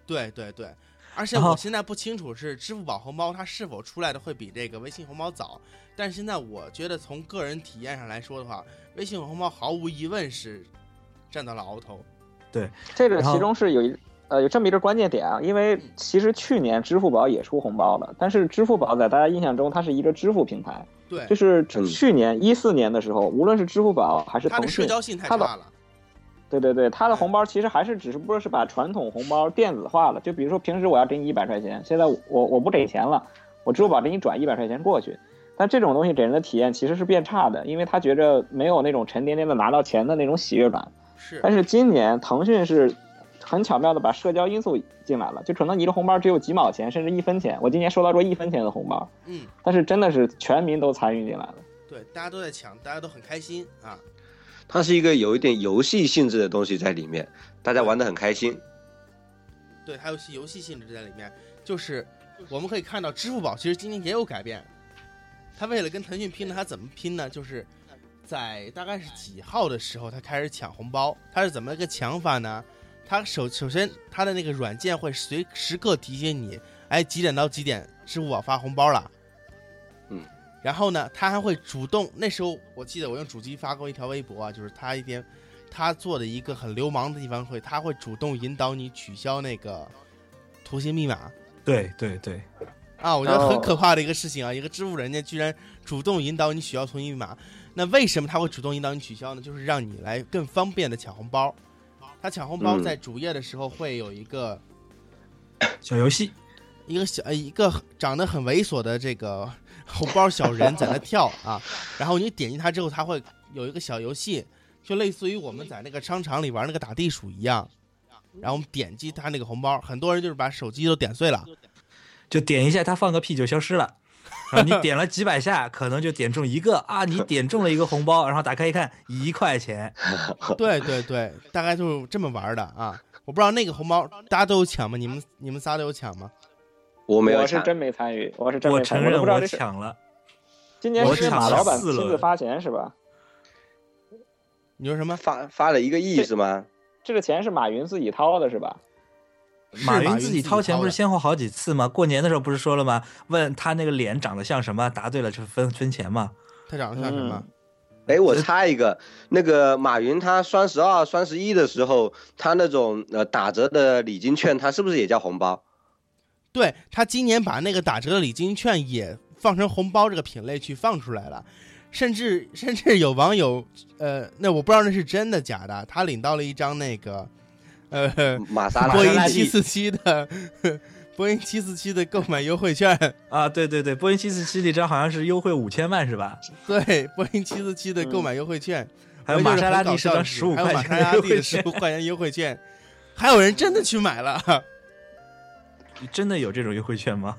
对对对，而且我现在不清楚是支付宝红包它是否出来的会比这个微信红包早，但是现在我觉得从个人体验上来说的话，微信红包毫无疑问是占到了鳌头。对这个其中是有一呃有这么一个关键点啊，因为其实去年支付宝也出红包了，但是支付宝在大家印象中它是一个支付平台，对就，是嗯去年一四年的时候，无论是支付宝还是它腾讯，的社交性太差了。对对对，他的红包其实还是只是不过是把传统红包电子化了。就比如说平时我要给你一百块钱，现在我我不给钱了，我支付宝给你转一百块钱过去。但这种东西给人的体验其实是变差的，因为他觉着没有那种沉甸甸的拿到钱的那种喜悦感。是，但是今年腾讯是很巧妙的把社交因素进来了，就可能你的红包只有几毛钱，甚至一分钱。我今年收到过一分钱的红包，嗯，但是真的是全民都参与进来了。对，大家都在抢，大家都很开心啊。它是一个有一点游戏性质的东西在里面，大家玩的很开心。对，还有些游戏性质在里面，就是我们可以看到，支付宝其实今年也有改变。它为了跟腾讯拼呢，它怎么拼呢？就是在大概是几号的时候，它开始抢红包。它是怎么个抢法呢？它首首先，它的那个软件会随时刻提醒你，哎，几点到几点支付宝发红包了。嗯。然后呢，他还会主动。那时候我记得我用主机发过一条微博啊，就是他一天他做的一个很流氓的地方会，他会主动引导你取消那个图形密码。对对对，啊，我觉得很哦可怕的一个事情啊！一个支付人家居然主动引导你取消图形密码，那为什么他会主动引导你取消呢？就是让你来更方便的抢红包。他抢红包嗯在主页的时候会有一个、小游戏，一个小呃一个长得很猥琐的这个红包小人在那跳啊，然后你点击它之后，它会有一个小游戏，就类似于我们在那个商场里玩那个打地鼠一样。然后我们点击它那个红包，很多人就是把手机都点碎了。就点一下，它放个屁就消失了。然后你点了几百下，可能就点中一个啊，你点中了一个红包，然后打开一看，一块钱。对对对，大概就是这么玩的啊。我不知道那个红包大家都有抢吗？你们你们仨都有抢吗？我没有，我是真没参与，我是真我没参与，我承认我都不知道这是抢了，今年是马老板亲自发钱是吧？你说什么？发发了一个亿是吗？这个钱是马云自己掏的是吧？马云自己掏钱不是先后好几次吗？过年的时候不是说了吗？问他那个脸长得像什么，答对了就分分钱嘛。他长得像什么？哎，我插一个，那个马云他双十二、双十一的时候，他那种呃打折的礼金券，他是不是也叫红包？对他今年把那个打折的礼金券也放成红包这个品类去放出来了，甚至甚至有网友，呃，那我不知道那是真的假的，他领到了一张那个，呃，玛莎拉波音蒂七四七的 波音七四七的购买优惠券，啊，对对对，波音七四七那张好像是优惠五千万是吧？对，波音七四七的购买优惠券，还有玛莎拉蒂是是张十五还有玛块钱的莎拉蒂十优惠券，五块钱优惠券，还有人真的去买了。真的有这种优惠券吗？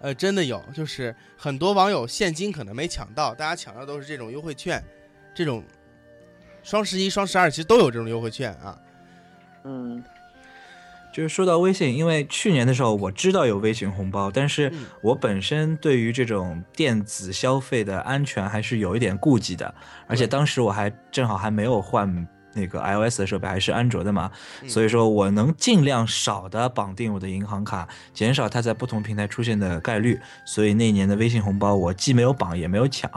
呃，真的有，就是很多网友现金可能没抢到，大家抢到都是这种优惠券，这种双十一、双十二其实都有这种优惠券啊。嗯，就是说到微信，因为去年的时候我知道有微信红包，但是嗯我本身对于这种电子消费的安全还是有一点顾忌的，而且当时我还正好还没有换那个 iOS 的设备，还是安卓的嘛，嗯所以说我能尽量少的绑定我的银行卡，减少它在不同平台出现的概率。所以那一年的微信红包我既没有绑也没有抢，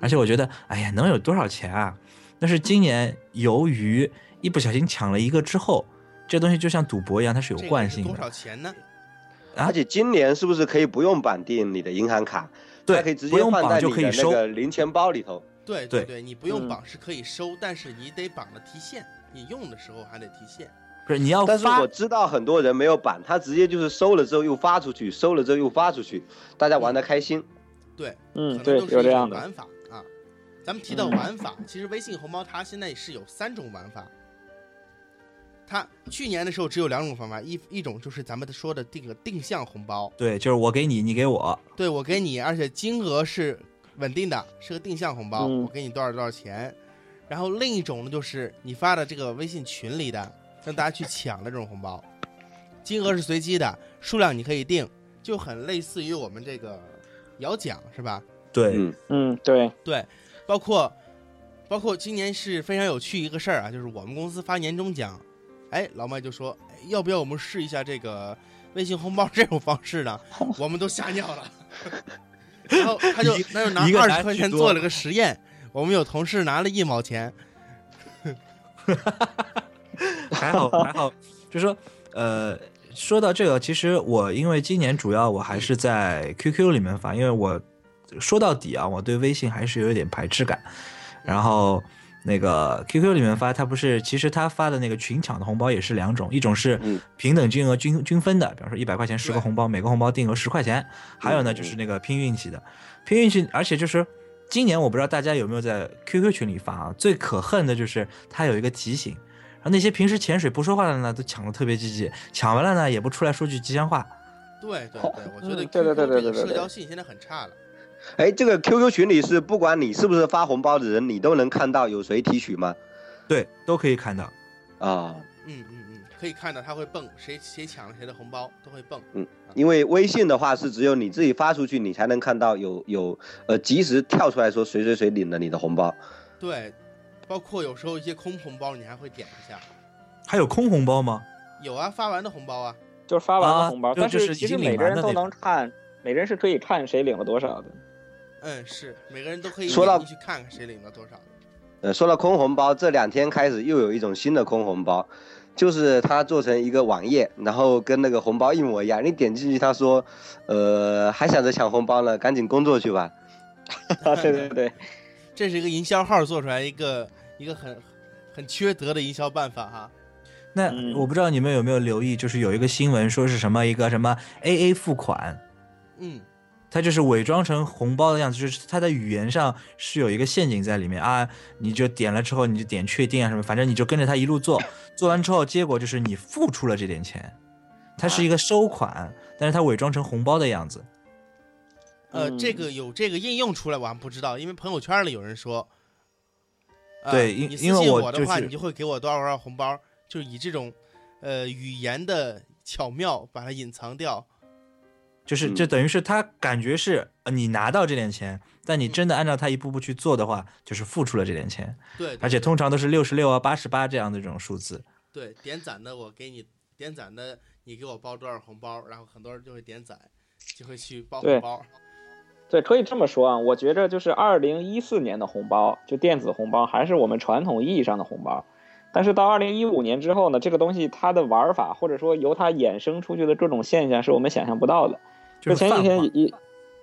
而且我觉得，哎呀，能有多少钱啊？但是今年由于一不小心抢了一个之后，这东西就像赌博一样，它是有惯性的多。少钱呢？啊而且今年是不是可以不用绑定你的银行卡？对可以直不用绑接放在就可以收你的那个零钱包里头。对对对，你不用嗯绑是可以收，但是你得绑了提现，你用的时候还得提现。不是你要发但是我知道很多人没有绑，他直接就是收了之后又发出去，收了之后又发出去，大家玩的开心。对，嗯，可对能，都是一种有这样的。玩法啊。咱们提到嗯玩法，其实微信红包它现在是有三种玩法。它去年的时候只有两种方法，一一种就是咱们说的这个定向红包，对，就是我给你，你给我，对我给你，而且金额是稳定的，是个定向红包，嗯我给你多少多少钱。然后另一种呢，就是你发的这个微信群里的，让大家去抢的这种红包，金额是随机的，数量你可以定，就很类似于我们这个摇奖是吧？对，嗯，嗯，对，对，包括包括今年是非常有趣一个事儿啊，就是我们公司发年终奖，哎，老麦就说，哎要不要我们试一下这个微信红包这种方式呢？我们都吓尿了。然后他就一那就拿一个二十块钱做了个实验，我们有同事拿了一毛钱，还好还好，就说呃，说到这个，其实我因为今年主要我还是在 QQ 里面发，因为我说到底啊，我对微信还是有一点排斥感。然后那个 QQ 里面发，他不是其实他发的那个群抢的红包也是两种，一种是嗯平等金额均均分的，比方说一百块钱十个红包，每个红包定额十块钱；还有呢嗯就是那个拼运气的，拼运气，而且就是。今年我不知道大家有没有在 QQ 群里发啊？最可恨的就是他有一个提醒，然后那些平时潜水不说话的呢，都抢的特别积极，抢完了呢也不出来说句吉祥话。对对对，我觉得嗯对对对对社交性现在很差了。哎，这个 QQ 群里是不管你是不是发红包的人，你都能看到有谁提取吗？对，都可以看到。啊，嗯嗯嗯，可以看到他会蹦，谁谁抢了谁的红包都会蹦。嗯因为微信的话是只有你自己发出去，你才能看到有有呃及时跳出来说谁谁谁领了你的红包。对，包括有时候一些空红包，你还会点一下。还有空红包吗？有啊，发完的红包啊。就是发完的红包，但是其实每个人都能看，每个人是可以看谁领了多少的。嗯，是每个人都可以说到去看看谁领了多少。呃，说到空红包，这两天开始又有一种新的空红包，就是它做成一个网页，然后跟那个红包一模一样。你点进去，他说，呃，还想着抢红包呢，赶紧工作去吧。啊，对对对，这是一个营销号做出来一个一个很很缺德的营销办法哈。那嗯我不知道你们有没有留意，就是有一个新闻说是什么一个什么 AA 付款，嗯，它就是伪装成红包的样子，就是它的语言上是有一个陷阱在里面啊，你就点了之后你就点确定啊什么，反正你就跟着它一路做，做完之后结果就是你付出了这点钱，它是一个收款，但是它伪装成红包的样子。呃，嗯这个有这个应用出来，我还不知道，因为朋友圈里有人说，呃对因你私因为信我的话，就是你就会给我多少多少红包，就是以这种呃语言的巧妙把它隐藏掉。就是嗯这等于是他感觉是呃你拿到这点钱，但你真的按照他一步步去做的话，就是付出了这点钱，对，而且通常都是六十六啊、八十八这样的这种数字。对点赞的我给你点赞的，你给我包多少红包，然后很多人就会点赞，就会去包红包。对，可以这么说啊，我觉着就是二零一四年的红包，就电子红包，还是我们传统意义上的红包。但是到二零一五年之后呢，这个东西它的玩法，或者说由它衍生出去的各种现象，是我们想象不到的。就前几天一，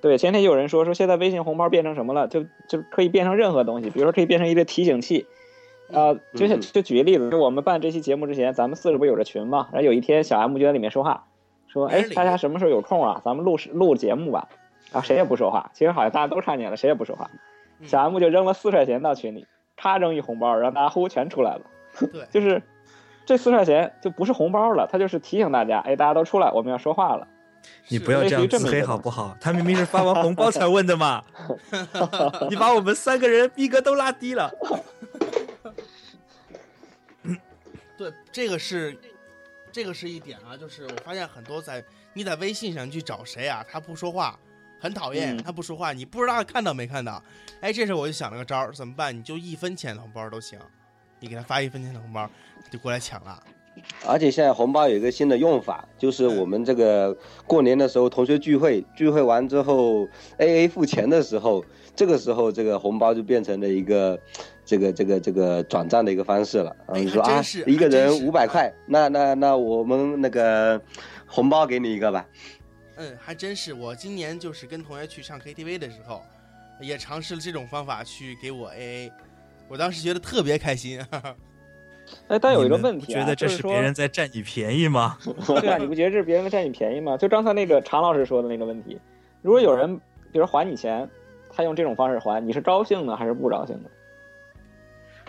对前几天有人说说现在微信红包变成什么了，就就可以变成任何东西，比如说可以变成一个提醒器，呃，就像嗯就举个例子，就我们办这期节目之前，咱们四个不有个群嘛，然后有一天小 M 就在里面说话，说哎大家什么时候有空啊，咱们录录节目吧，然后谁也不说话，其实好像大家都看见了，谁也不说话，嗯。小 M 就扔了四块钱到群里，咔扔一红包，让大家呼全出来了，对，就是这四块钱就不是红包了，它就是提醒大家，哎，大家都出来，我们要说话了。你不要这样自黑好不好？他明明是发 完红包才问的嘛，你把我们三个人逼格都拉低了。对，这个是，这个是一点啊，就是我发现很多在你在微信上去找谁啊，他不说话，很讨厌，嗯他不说话，你不知道看到没看到。哎，这时候我就想了个招儿，怎么办？你就一分钱的红包都行，你给他发一分钱的红包，他就过来抢了。而且现在红包有一个新的用法，就是我们这个过年的时候同学聚会，聚会完之后 A A 付钱的时候，这个时候这个红包就变成了一个这个这个这个转账的一个方式了。然后就说啊一个人五百块，那那那我们那个红包给你一个吧。嗯，还真是，我今年就是跟同学去唱 KTV 的时候，也尝试了这种方法去给我 AA，我当时觉得特别开心。哈哈哎，但有一个问题啊，觉得这是别人在占你便宜吗？对啊，你不觉得这是别人在占你便宜吗？就刚才那个常老师说的那个问题，如果有人比如还你钱，他用这种方式还，你是高兴呢还是不高兴呢？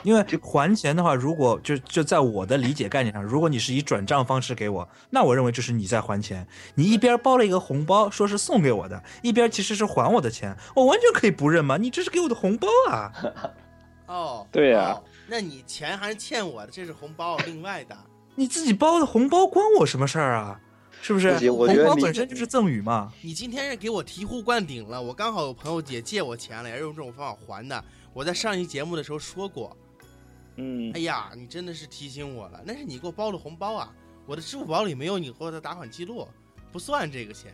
因为还钱的话，如果就就在我的理解概念上，如果你是以转账方式给我，那我认为就是你在还钱。你一边包了一个红包，说是送给我的，一边其实是还我的钱，我完全可以不认嘛。你这是给我的红包啊！哦，对呀哦那你钱还是欠我的，这是红包，另外的。你自己包的红包关我什么事儿啊？是不是？红包本身就是赠与嘛。你今天是给我醍醐灌顶了，我刚好有朋友也借我钱了，也是用这种方法还的。我在上一期节目的时候说过，嗯哎，呀，你真的是提醒我了，那是你给我包的红包啊，我的支付宝里没有你给我的打款记录，不算这个钱。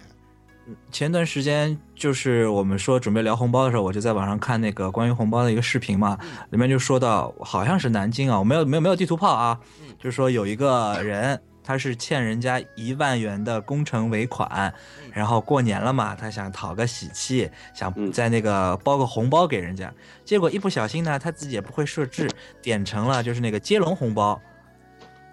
前段时间就是我们说准备聊红包的时候，我就在网上看那个关于红包的一个视频嘛，里面就说到好像是南京啊，我没有没有没有地图炮啊，嗯。就是说有一个人他是欠人家一万元的工程尾款，然后过年了嘛，他想讨个喜气，想嗯。在那个包个红包给人家，结果一不小心呢，他自己也不会设置，点成了就是那个接龙红包。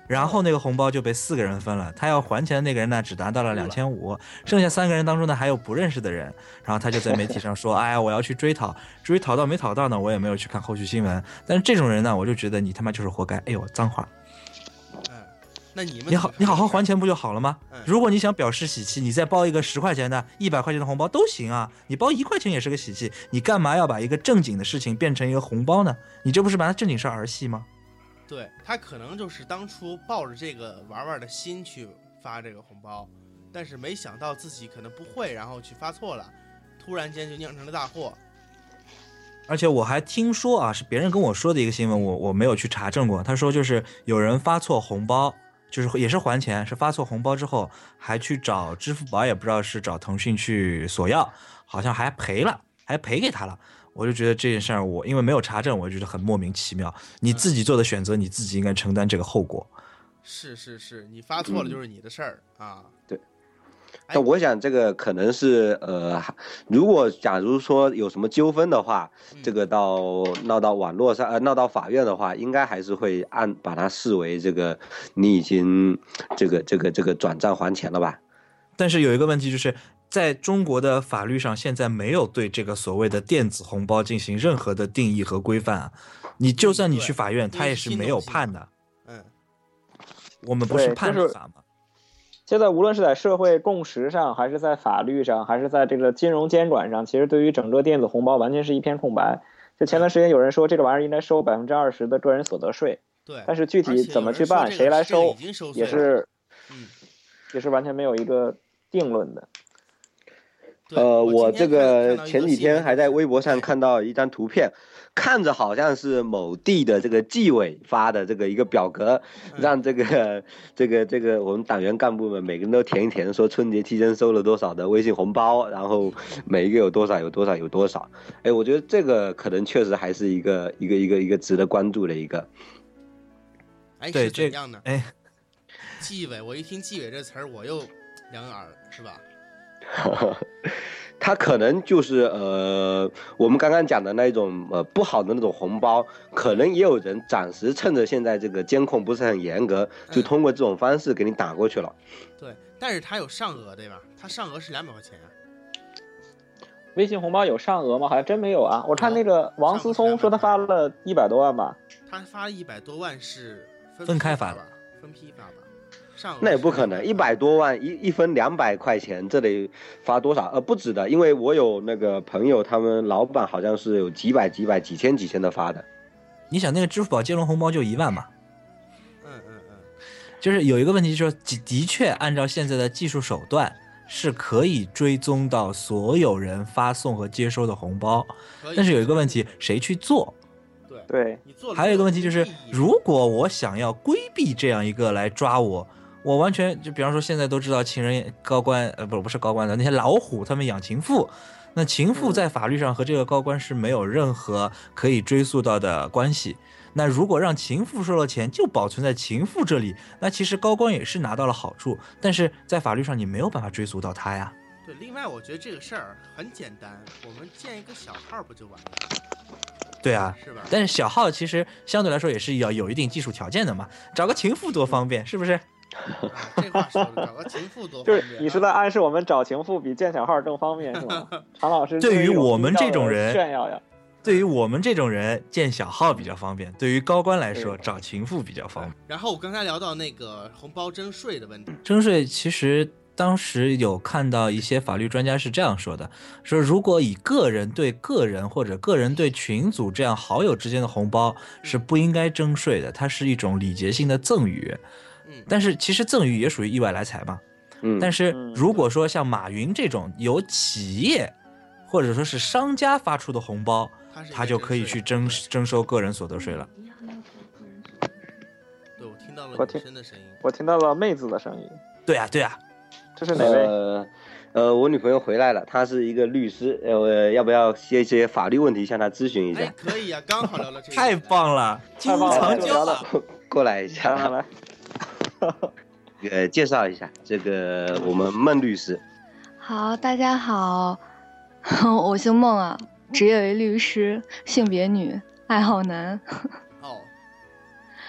然后那个红包就被四个人分了，他要还钱的那个人呢，只拿到了两千五，剩下三个人当中呢还有不认识的人，然后他就在媒体上说，哎呀，我要去追讨，至于讨到没讨到呢，我也没有去看后续新闻。但是这种人呢，我就觉得你他妈就是活该，哎呦，脏话！嗯，那你们你好，你好好还钱不就好了吗嗯？如果你想表示喜气，你再包一个十块钱的、一百块钱的红包都行啊，你包一块钱也是个喜气，你干嘛要把一个正经的事情变成一个红包呢？你这不是把它正经事儿儿戏吗？对他可能就是当初抱着这个玩玩的心去发这个红包，但是没想到自己可能不会，然后去发错了，突然间就酿成了大祸。而且我还听说啊，是别人跟我说的一个新闻，我我没有去查证过。他说就是有人发错红包，就是也是还钱，是发错红包之后还去找支付宝，也不知道是找腾讯去索要，好像还赔了，还赔给他了。我就觉得这件事儿，我因为没有查证，我就觉得很莫名其妙。你自己做的选择，你自己应该承担这个后果。是是是，你发错了就是你的事儿、啊。对哎但我想这个可能是呃，如果假如说有什么纠纷的话，嗯这个到闹到网络上呃闹到法院的话，应该还是会按把它视为这个你已经这个这个这个转账还钱了吧？但是有一个问题就是。在中国的法律上，现在没有对这个所谓的电子红包进行任何的定义和规范啊。你就算你去法院，他也是没有判的。嗯，我们不是判法吗？现在无论是在社会共识上，还是在法律上，还是在这个金融监管上，其实对于整个电子红包完全是一片空白。就前段时间有人说这个玩意儿应该收百分之二十的个人所得税，对，但是具体怎么去办，谁来收，也是，嗯，也是完全没有一个定论的。呃，我这个前几天还在微博上看到一张图片。看着好像是某地的这个纪委发的这个一个表格，让这个这个这个我们党员干部们每个人都填一填，说春节期间收了多少的微信红包，然后每一个有多少有多少有多少。哎，我觉得这个可能确实还是一个一个一个一个值得关注的一个。哎，是怎样的？哎，纪委，我一听纪委这词儿，我又两耳，是吧？他可能就是呃，我们刚刚讲的那种呃不好的那种红包，可能也有人暂时趁着现在这个监控不是很严格，就通过这种方式给你打过去了。对，但是他有上额对吧？他上额是两百块钱啊。微信红包有上额吗？好像真没有啊。我看那个王思聪说他发了一百多万吧。他发一百多万是分开发吧？分批发吧。那也不可能，一百多万一一分两百块钱，这得发多少？呃，不止的，因为我有那个朋友，他们老板好像是有几百、几百、几千、几千的发的。你想，那个支付宝接龙红包就一万嘛？嗯嗯嗯，就是有一个问题，就是的的确按照现在的技术手段是可以追踪到所有人发送和接收的红包，但是有一个问题，谁去做？对对，还有一个问题就是，如果我想要规避这样一个来抓我。我完全就比方说，现在都知道情人高官，呃，不，不是高官的那些老虎，他们养情妇，那情妇在法律上和这个高官是没有任何可以追溯到的关系。那如果让情妇收了钱，就保存在情妇这里，那其实高官也是拿到了好处，但是在法律上你没有办法追溯到他呀。对，另外我觉得这个事儿很简单，我们建一个小号不就完了？对啊，是吧？但是小号其实相对来说也是要有一定技术条件的嘛，找个情妇多方便，是不是？这话说的，找个情妇多就是你是在暗示我们找情妇比建小号更方便是吗？常老师，对于我们这种人炫耀呀，对于我们这种人建小号比较方便，对于高官来说找情妇比较方便。然后我刚才聊到那个红包征税的问题，征税其实当时有看到一些法律专家是这样说的：说如果以个人对个人或者个人对群组这样好友之间的红包是不应该征税的，它是一种礼节性的赠与。但是其实赠与也属于意外来财嘛，嗯，但是如果说像马云这种由企业或者说是商家发出的红包，他就可以去征征收个人所得税了。对，我听到了女生的声音，我听到了妹子的声音。对啊，对啊，这是哪位？呃，呃，我女朋友回来了，她是一个律师，呃，要不要接一些法律问题向她咨询一下？可以啊，刚好聊了这个，太棒了，金屋藏娇了，过来一下，来。呃，介绍一下这个我们孟律师。好，大家好，我姓孟啊，职业为律师，性别女，爱好男。哦，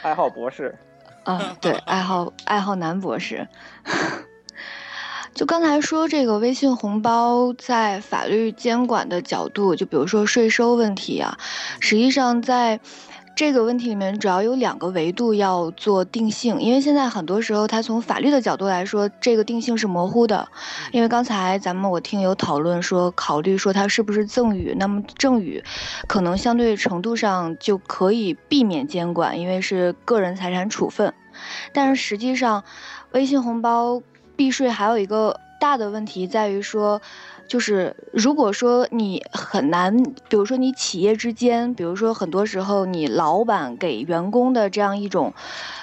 爱好博士。啊，对，爱好爱好男博士。就刚才说这个微信红包，在法律监管的角度，就比如说税收问题啊，实际上在。这个问题里面主要有两个维度要做定性，因为现在很多时候它从法律的角度来说，这个定性是模糊的。因为刚才咱们我听有讨论说，考虑说它是不是赠与，那么赠与可能相对程度上就可以避免监管，因为是个人财产处分。但是实际上，微信红包避税还有一个大的问题在于说。就是如果说你很难，比如说你企业之间，比如说很多时候你老板给员工的这样一种，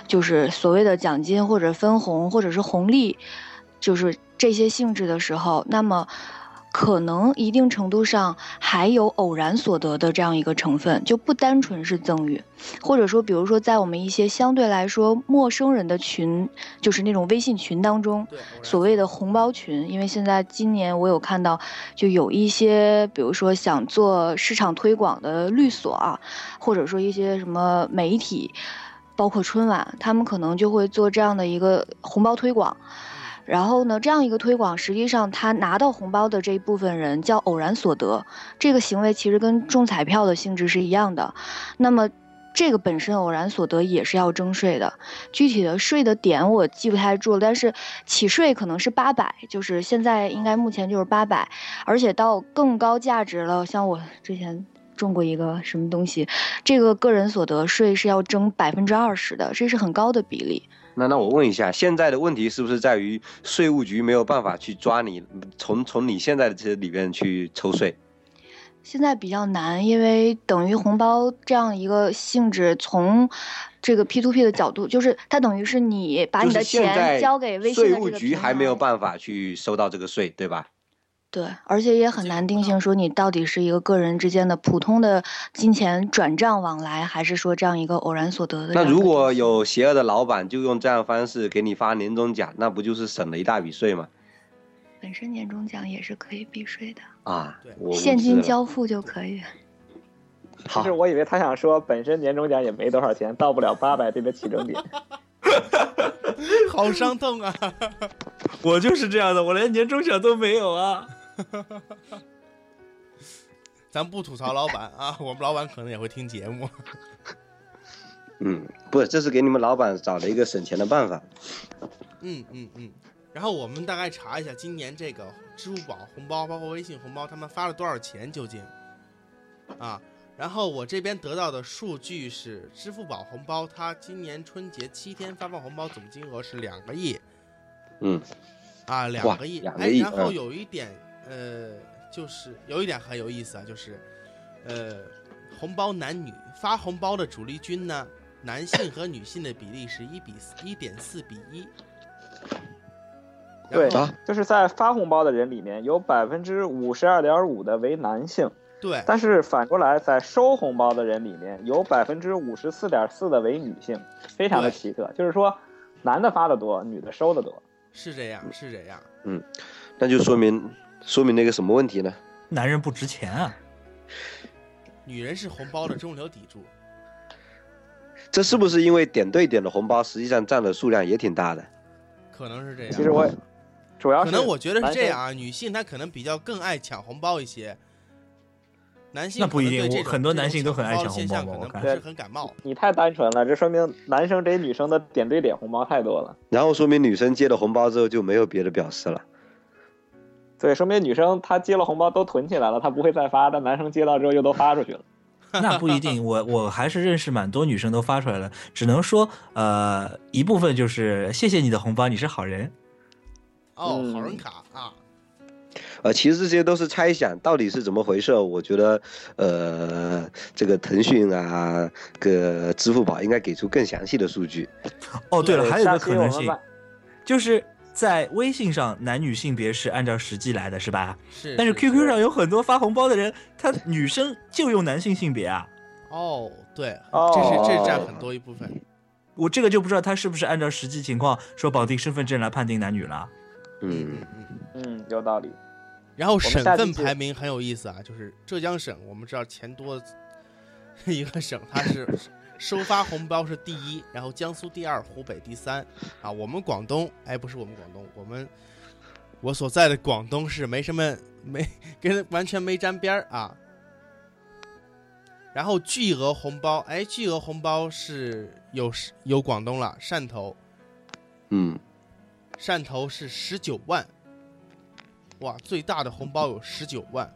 就是所谓的奖金或者分红或者是红利，就是这些性质的时候，那么。可能一定程度上还有偶然所得的这样一个成分，就不单纯是赠与，或者说，比如说在我们一些相对来说陌生人的群，就是那种微信群当中，所谓的红包群，因为现在今年我有看到，就有一些，比如说想做市场推广的律所啊，或者说一些什么媒体，包括春晚，他们可能就会做这样的一个红包推广。然后呢，这样一个推广，实际上他拿到红包的这一部分人叫偶然所得，这个行为其实跟中彩票的性质是一样的。那么，这个本身偶然所得也是要征税的。具体的税的点我记不太住了，但是起税可能是八百，就是现在应该目前就是八百，而且到更高价值了，像我之前中过一个什么东西，这个个人所得税是要征百分之二十的，这是很高的比例。那那我问一下，现在的问题是不是在于税务局没有办法去抓你，从从你现在的这里边去抽税？现在比较难，因为等于红包这样一个性质，从这个 P to P 的角度，就是它等于是你把你的钱交给微信税务局还没有办法去收到这个税，对吧？对，而且也很难定性说你到底是一个个人之间的普通的金钱转账往来，还是说这样一个偶然所得的。那如果有邪恶的老板就用这样方式给你发年终奖，那不就是省了一大笔税吗？本身年终奖也是可以避税的啊，现金交付就可以。其实我以为他想说，本身年终奖也没多少钱，到不了八百这个起征点。好伤痛啊！我就是这样的，我连年终奖都没有啊。咱不吐槽老板啊，我们老板可能也会听节目。嗯，不，这是给你们老板找了一个省钱的办法。嗯嗯嗯。然后我们大概查一下，今年这个支付宝红包，包括微信红包，他们发了多少钱究竟？啊，然后我这边得到的数据是，支付宝红包它今年春节七天发放红包总金额是两个亿。嗯。啊，两个亿。哎，然后有一点，呃，就是有一点很有意思啊，就是，呃，红包男女发红包的主力军呢，男性和女性的比例是一比一点四比一。对，就是在发红包的人里面有百分之五十二点五的为男性，对。但是反过来，在收红包的人里面有百分之五十四点四的为女性，非常的奇特。就是说，男的发的多，女的收的多。是这样，是这样。嗯，那就说明说明了一个什么问题呢？男人不值钱啊。女人是红包的中流砥柱。这是不是因为点对点的红包实际上占的数量也挺大的？可能是这样。其实我。主要可能我觉得是这样啊，女性她可能比较更爱抢红包一些，男性那不一定，很多男性都很爱抢红包，可能不是很感冒。你太单纯了，这说明男生给女生的点对点红包太多了。然后说明女生接了红包之后就没有别的表示了。对，说明女生她接了红包都囤起来了，她不会再发，但男生接到之后又都发出去了。那不一定，我我还是认识蛮多女生都发出来了，只能说呃一部分就是谢谢你的红包，你是好人。哦，好人卡啊，呃，其实这些都是猜想，到底是怎么回事？我觉得，呃，这个腾讯啊，个支付宝应该给出更详细的数据。哦，对了，还有一个可能性，就是在微信上男女性别是按照实际来的，是吧？是。但是 QQ 上有很多发红包的人，他女生就用男性性别啊。哦，对，这是这占很多一部分。我这个就不知道他是不是按照实际情况说绑定身份证来判定男女了。嗯嗯嗯，有道理。然后省份排名很有意思啊，就是浙江省，我们知道钱多 一个省，它是收发红包是第一，然后江苏第二，湖北第三啊。我们广东，哎，不是我们广东，我们我所在的广东是没什么没 跟完全没沾边儿啊。然后巨额红包，哎，巨额红包是有有广东了，汕头，嗯。汕头是十九万，哇，最大的红包有十九万，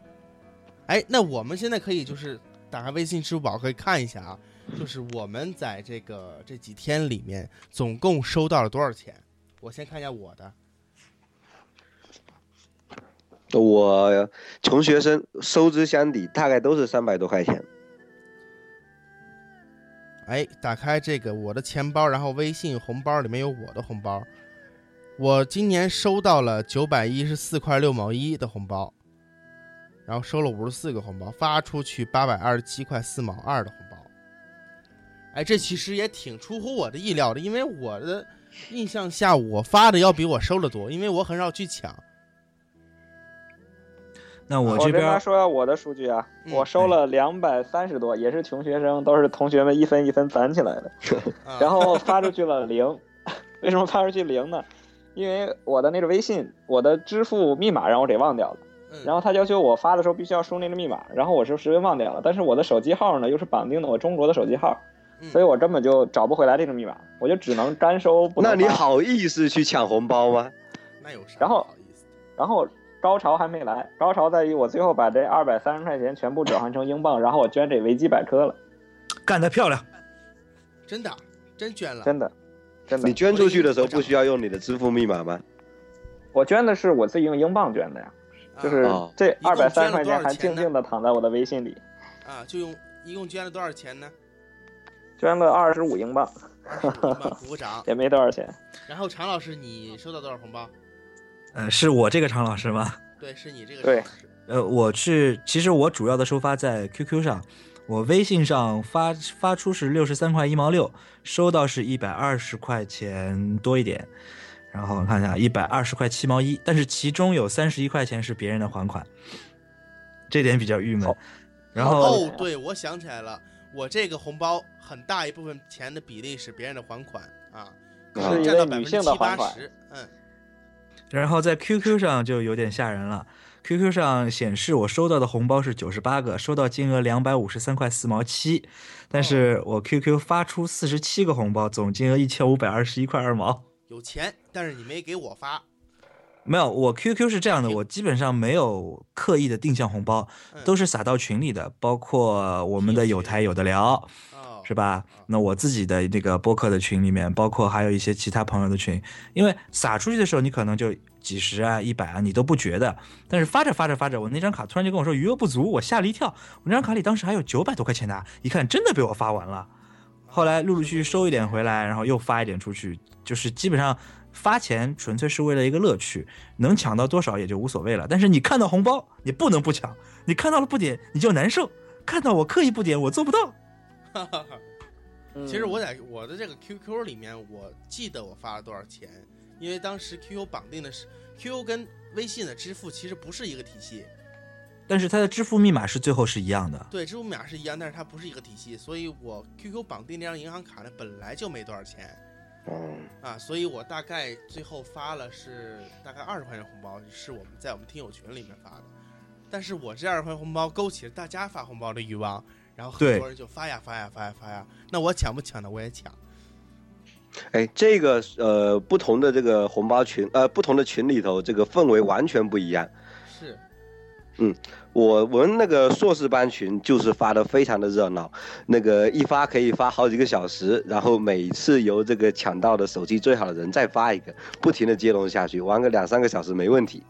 哎，那我们现在可以就是打开微信、支付宝可以看一下啊，就是我们在这个这几天里面总共收到了多少钱？我先看一下我的，我穷学生收支相抵大概都是三百多块钱。哎，打开这个我的钱包，然后微信红包里面有我的红包。我今年收到了九百一十四块六毛一的红包，然后收了五十四个红包，发出去八百二十七块四毛二的红包。哎，这其实也挺出乎我的意料的，因为我的印象下，我发的要比我收的多，因为我很少去抢。那我这边说下我的数据啊，我收了两百三十多，也是穷学生，都是同学们一分一分攒起来的，然后发出去了零。为什么发出去零呢？因为我的那个微信，我的支付密码让我给忘掉了，然后他要求我发的时候必须要输那个密码，然后我是实时忘掉了。但是我的手机号呢又是绑定的我中国的手机号，嗯所以我根本就找不回来这个密码，我就只能干收不能那你好意思去抢红包吗？那有啥然后不好意思？然后高潮还没来，高潮在于我最后把这二百三十块钱全部转换成英镑，然后我捐给维基百科了，干得漂亮！真的真捐了，真的，真的你，捐出去的时候不需要用你的支付密码吗？我捐的是我自己用英镑捐的呀，就是哦这二百三十块钱还静静的躺在我的微信里，啊，就用一共捐了多少钱呢？捐了二十五英镑，鼓 鼓掌。也没多少钱。然后常老师，你收到多少红包？呃，是我这个常老师吗？对，是你这个对常老师。呃，我是其实我主要的收发在 QQ 上，我微信上发发出是六十三块一毛六，收到是一百二十块钱多一点，然后我看一下一百二十块七毛一，但是其中有三十一块钱是别人的还款，这点比较郁闷。然后哦，对，我想起来了，我这个红包很大一部分钱的比例是别人的还款啊，可是能占到百分之七八十。嗯，然后在 QQ 上就有点吓人了。QQ 上显示我收到的红包是九十八个，收到金额两百五十三块四毛七，但是我 QQ 发出四十七个红包，总金额一千五百二十一块二毛。有钱，但是你没给我发。没有，我 QQ 是这样的，我基本上没有刻意的定向红包，嗯都是撒到群里的，包括我们的有台有的聊，哦，是吧？那我自己的那个播客的群里面，包括还有一些其他朋友的群，因为撒出去的时候，你可能就几十啊、一百啊，你都不觉得，但是发着发着发着，我那张卡突然就跟我说余额不足，我吓了一跳，我那张卡里当时还有九百多块钱呢，一看真的被我发完了。后来陆陆续续收一点回来，然后又发一点出去，就是基本上发钱纯粹是为了一个乐趣，能抢到多少也就无所谓了。但是你看到红包，你不能不抢，你看到了不点你就难受，看到我刻意不点我做不到。哈 哈其实我在我的这个 QQ 里面，我记得我发了多少钱，因为当时 QQ 绑定的是 QQ 跟微信的支付其实不是一个体系，但是它的支付密码是最后是一样的。对，支付密码是一样，但是它不是一个体系，所以我 QQ 绑定那张银行卡呢本来就没多少钱嗯，啊，所以我大概最后发了是大概二十块钱红包，是我们在我们听友群里面发的，但是我这二十块钱红包勾起了大家发红包的欲望，然后很多人就发呀发呀发呀发呀，那我抢不抢呢？我也抢。哎，这个呃，不同的这个红包群，呃，不同的群里头，这个氛围完全不一样。是，我我们那个硕士班群就是发的非常的热闹，那个一发可以发好几个小时，然后每次由这个抢到的手气最好的人再发一个，不停的接龙下去，玩个两三个小时没问题。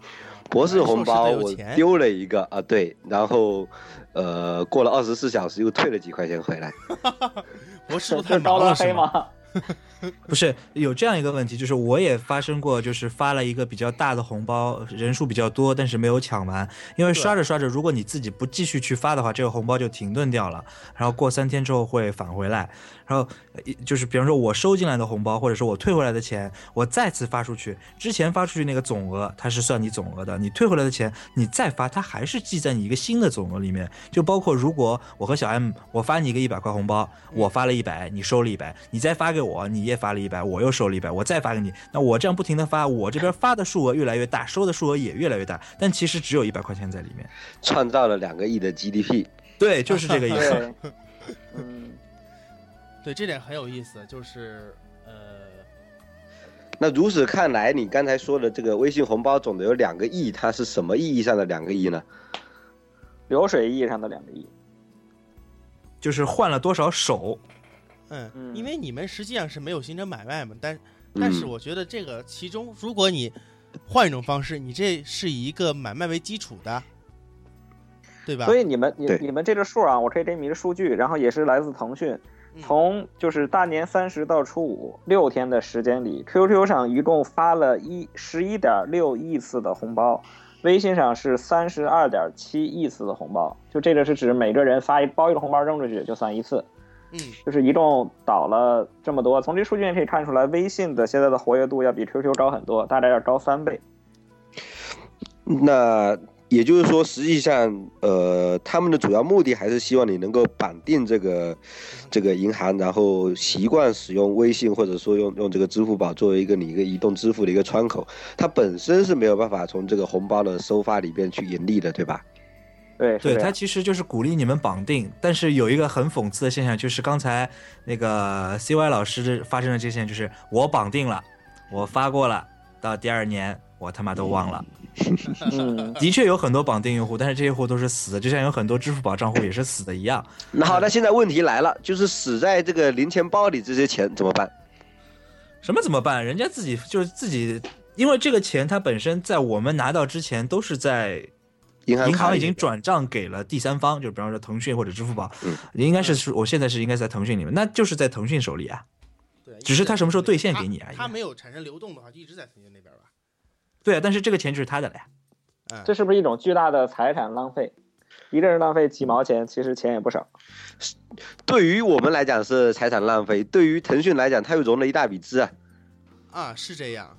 博士红包我丢了一个啊，对，然后呃过了二十四小时又退了几块钱回来。博士都太是招黑忙了是吗？不是有这样一个问题，就是我也发生过，就是发了一个比较大的红包，人数比较多，但是没有抢完，因为刷着刷着，如果你自己不继续去发的话，这个红包就停顿掉了，然后过三天之后会返回来，然后呃就是比方说我收进来的红包，或者说我退回来的钱，我再次发出去，之前发出去那个总额它是算你总额的，你退回来的钱你再发，它还是记在你一个新的总额里面，就包括如果我和小 M 我发你一个一百块红包，我发了一百，你收了一百，你再发给我，你也发了一百，我又收了一百，我再发给你，那我这样不停的发，我这边发的数额越来越大，收的数额也越来越大，但其实只有一百块钱在里面。创造了两个亿的 GDP。对，就是这个意思。嗯，对，这点很有意思，就是呃，那如此看来，你刚才说的这个微信红包总的有两个亿，它是什么意义上的两个亿呢？流水意义上的两个亿。就是换了多少手，嗯，嗯因为你们实际上是没有形成买卖嘛，但但是嗯我觉得这个其中，如果你换一种方式，你这是以一个买卖为基础的，对吧？所以你们你对你们这个数啊，我可以给你们一个数据，然后也是来自腾讯，嗯从就是大年三十到初五六天的时间里，QQ 上一共发了一十一点六亿次的红包，微信上是三十二点七亿次的红包，就这个是指每个人发一包一个红包扔出去就算一次，嗯，就是一共倒了这么多。从这数据也可以看出来，微信的现在的活跃度要比 QQ 高很多，大概要高三倍。那也就是说，实际上，呃，他们的主要目的还是希望你能够绑定这个这个银行，然后习惯使用微信，或者说用用这个支付宝作为一个你一个移动支付的一个窗口。它本身是没有办法从这个红包的收发里边去盈利的，对吧？对，对，它其实就是鼓励你们绑定，但是有一个很讽刺的现象，就是刚才那个 CY 老师发生的这现象，就是我绑定了，我发过了，到第二年我他妈都忘了。嗯，的确有很多绑定用户，但是这些户都是死的，就像有很多支付宝账户也是死的一样。那好，那现在问题来了，就是死在这个零钱包里这些钱怎么办？什么怎么办？人家自己就是自己，因为这个钱它本身在我们拿到之前都是在银行银行已经转账给了第三方，就比方说腾讯或者支付宝，嗯应该是是我现在是应该在腾讯里面，那就是在腾讯手里啊。对，只是他什么时候兑现给你而已他他没有产生流动的话，就一直在腾讯那。对啊，但是这个钱就是他的了呀。嗯，这是不是一种巨大的财产浪费？一个人浪费几毛钱，其实钱也不少。对于我们来讲是财产浪费，对于腾讯来讲，它又融了一大笔资啊。啊，是这样。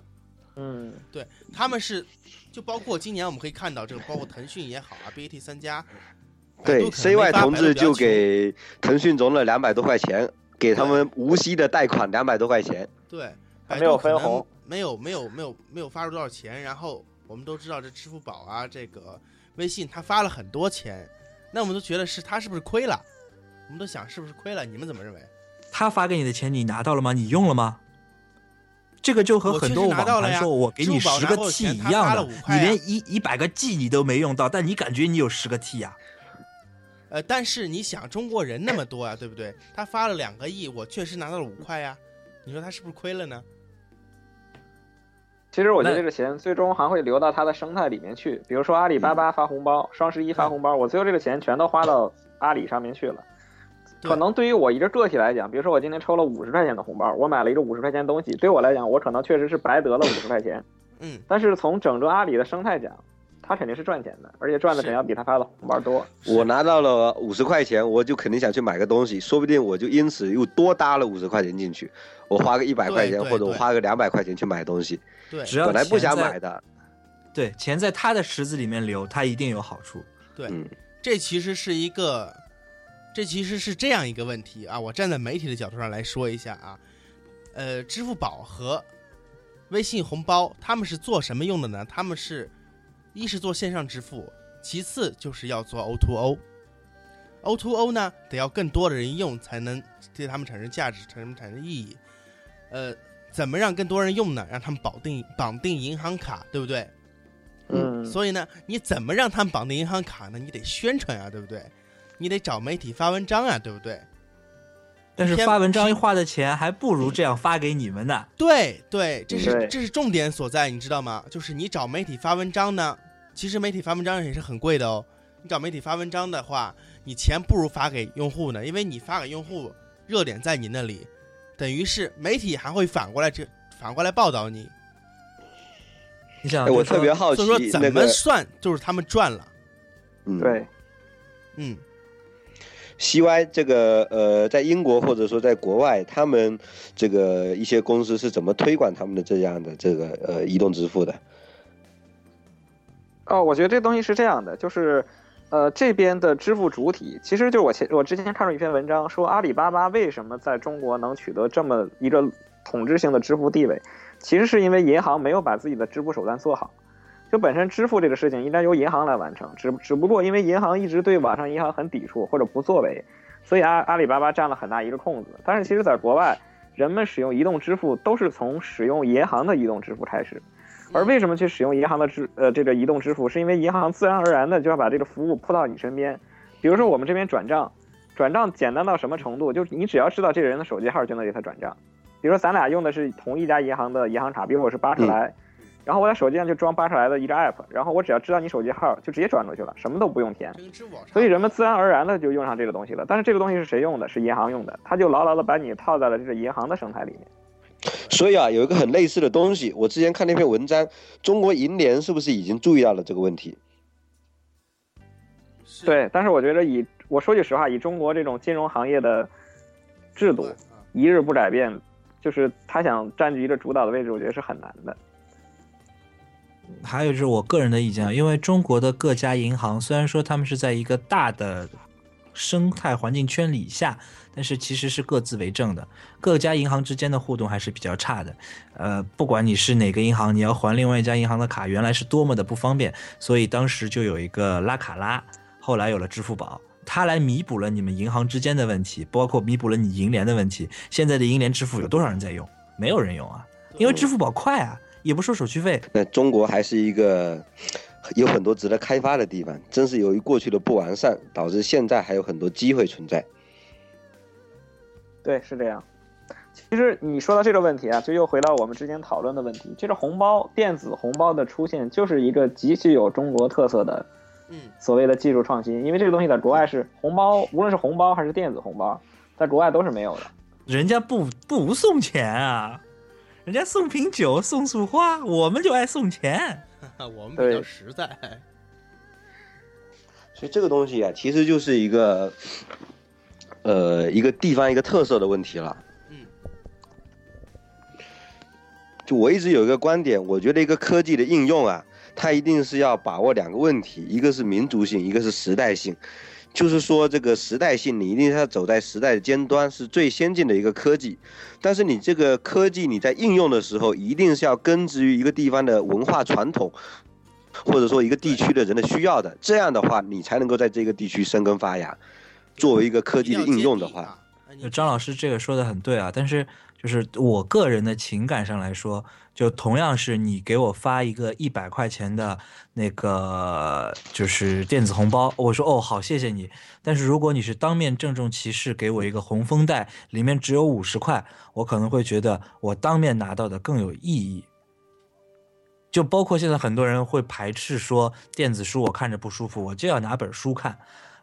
嗯，对，他们是，就包括今年我们可以看到，这个包括腾讯也好啊，BAT 三家，对，CY 同志就给腾讯融了两百多块钱，给他们无息的贷款两百多块钱。对，还没有分红，没有没有没有没有发出多少钱，然后我们都知道这支付宝啊，这个微信他发了很多钱，那我们都觉得是他是不是亏了？我们都想是不是亏了？你们怎么认为？他发给你的钱你拿到了吗？你用了吗？这个就和很多网盘说我给你十个 T 一样的他发了5，块你连一一百个 G 你都没用到，但你感觉你有十个 T 呀、呃，但是你想，中国人那么多啊，对不对？他发了两个亿，我确实拿到了五块呀，你说他是不是亏了呢？其实我觉得这个钱最终还会流到它的生态里面去。比如说阿里巴巴发红包，双十一发红包，我最后这个钱全都花到阿里上面去了。可能对于我一个个体来讲，比如说我今天抽了五十块钱的红包，我买了一个五十块钱的东西，对我来讲，我可能确实是白得了五十块钱。嗯，但是从整个阿里的生态讲，它肯定是赚钱的，而且赚的是肯定要比他发的红包多。我拿到了五十块钱，我就肯定想去买个东西，说不定我就因此又多搭了五十块钱进去，我花个一百块钱或者我花个两百块钱去买东西，对只要本来不想买的。对，钱在他的池子里面流，他一定有好处。对，嗯这其实是一个，这其实是这样一个问题啊。我站在媒体的角度上来说一下啊，呃，支付宝和微信红包他们是做什么用的呢？他们是一是做线上支付，其次就是要做 O to O。O to O 呢，得要更多的人用才能对他们产生价值，产生产生意义。呃，怎么让更多人用呢？让他们绑定绑定银行卡，对不对？嗯，所以呢，你怎么让他们绑定银行卡呢？你得宣传啊，对不对？你得找媒体发文章啊，对不对？但是发文章花的钱还不如这样发给你们呢。对对，这是这是重点所在，你知道吗？就是你找媒体发文章呢，其实媒体发文章也是很贵的哦。你找媒体发文章的话，你钱不如发给用户呢，因为你发给用户，热点在你那里，等于是媒体还会反过来这反过来报道你。你想，哎我特别好奇所以说怎，么算就是他们赚了，嗯，对，嗯。CY 这个呃，在英国或者说在国外，他们这个一些公司是怎么推广他们的这样的这个呃移动支付的？哦，我觉得这东西是这样的，就是，呃，这边的支付主体，其实就我前我之前看过一篇文章，说阿里巴巴为什么在中国能取得这么一个统治性的支付地位，其实是因为银行没有把自己的支付手段做好。就本身支付这个事情应该由银行来完成，只只不过因为银行一直对网上银行很抵触或者不作为，所以阿阿里巴巴占了很大一个空子。但是其实在国外，人们使用移动支付都是从使用银行的移动支付开始。而为什么去使用银行的支呃这个移动支付，是因为银行自然而然的就要把这个服务铺到你身边。比如说我们这边转账，转账简单到什么程度？就是你只要知道这个人的手机号，就能给他转账。比如说咱俩用的是同一家银行的银行卡，比如我是巴士来，然后我在手机上就装巴士来的一个 app，然后我只要知道你手机号，就直接转出去了，什么都不用填。所以人们自然而然的就用上这个东西了。但是这个东西是谁用的？是银行用的，他就牢牢的把你套在了这个银行的生态里面。所以啊，有一个很类似的东西，我之前看那篇文章，中国银联是不是已经注意到了这个问题？对，但是我觉得以我说句实话，以中国这种金融行业的制度一日不改变，就是他想占据一个主导的位置，我觉得是很难的。还有就是我个人的意见啊，因为中国的各家银行虽然说他们是在一个大的生态环境圈里下，但是其实是各自为政的，各家银行之间的互动还是比较差的。呃，不管你是哪个银行，你要还另外一家银行的卡，原来是多么的不方便，所以当时就有一个拉卡拉。后来有了支付宝，它来弥补了你们银行之间的问题，包括弥补了你银联的问题。现在的银联支付有多少人在用？没有人用啊，因为支付宝快啊，也不收手续费。那中国还是一个有很多值得开发的地方，正是由于过去的不完善，导致现在还有很多机会存在。对，是这样。其实你说到这个问题啊，就又回到我们之前讨论的问题。这个红包电子红包的出现，就是一个极具有中国特色的，嗯，所谓的技术创新。因为这个东西在国外是红包，无论是红包还是电子红包，在国外都是没有的。人家不不送钱啊，人家送瓶酒、送束花，我们就爱送钱。我们比较实在。所以这个东西啊，其实就是一个，呃，一个地方一个特色的问题了。嗯。就我一直有一个观点，我觉得一个科技的应用啊，它一定是要把握两个问题，一个是民族性，一个是时代性。就是说，这个时代性，你一定是要走在时代的尖端，是最先进的一个科技。但是你这个科技你在应用的时候，一定是要根植于一个地方的文化传统，或者说一个地区的人的需要的。这样的话，你才能够在这个地区生根发芽。作为一个科技的应用的话，张老师这个说的很对啊。但是就是我个人的情感上来说。就同样是你给我发一个一百块钱的那个就是电子红包，我说哦好谢谢你。但是如果你是当面郑重其事给我一个红封袋，里面只有五十块，我可能会觉得我当面拿到的更有意义。就包括现在很多人会排斥说电子书我看着不舒服，我就要拿本书看。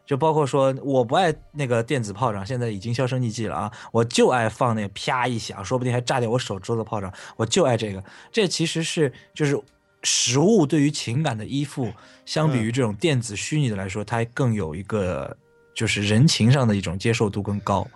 就包括说，我不爱那个电子炮仗，现在已经销声匿迹了啊！我就爱放那啪一响，说不定还炸掉我手中的炮仗，我就爱这个。这其实是就是实物对于情感的依附，相比于这种电子虚拟的来说，它更有一个就是人情上的一种接受度更高。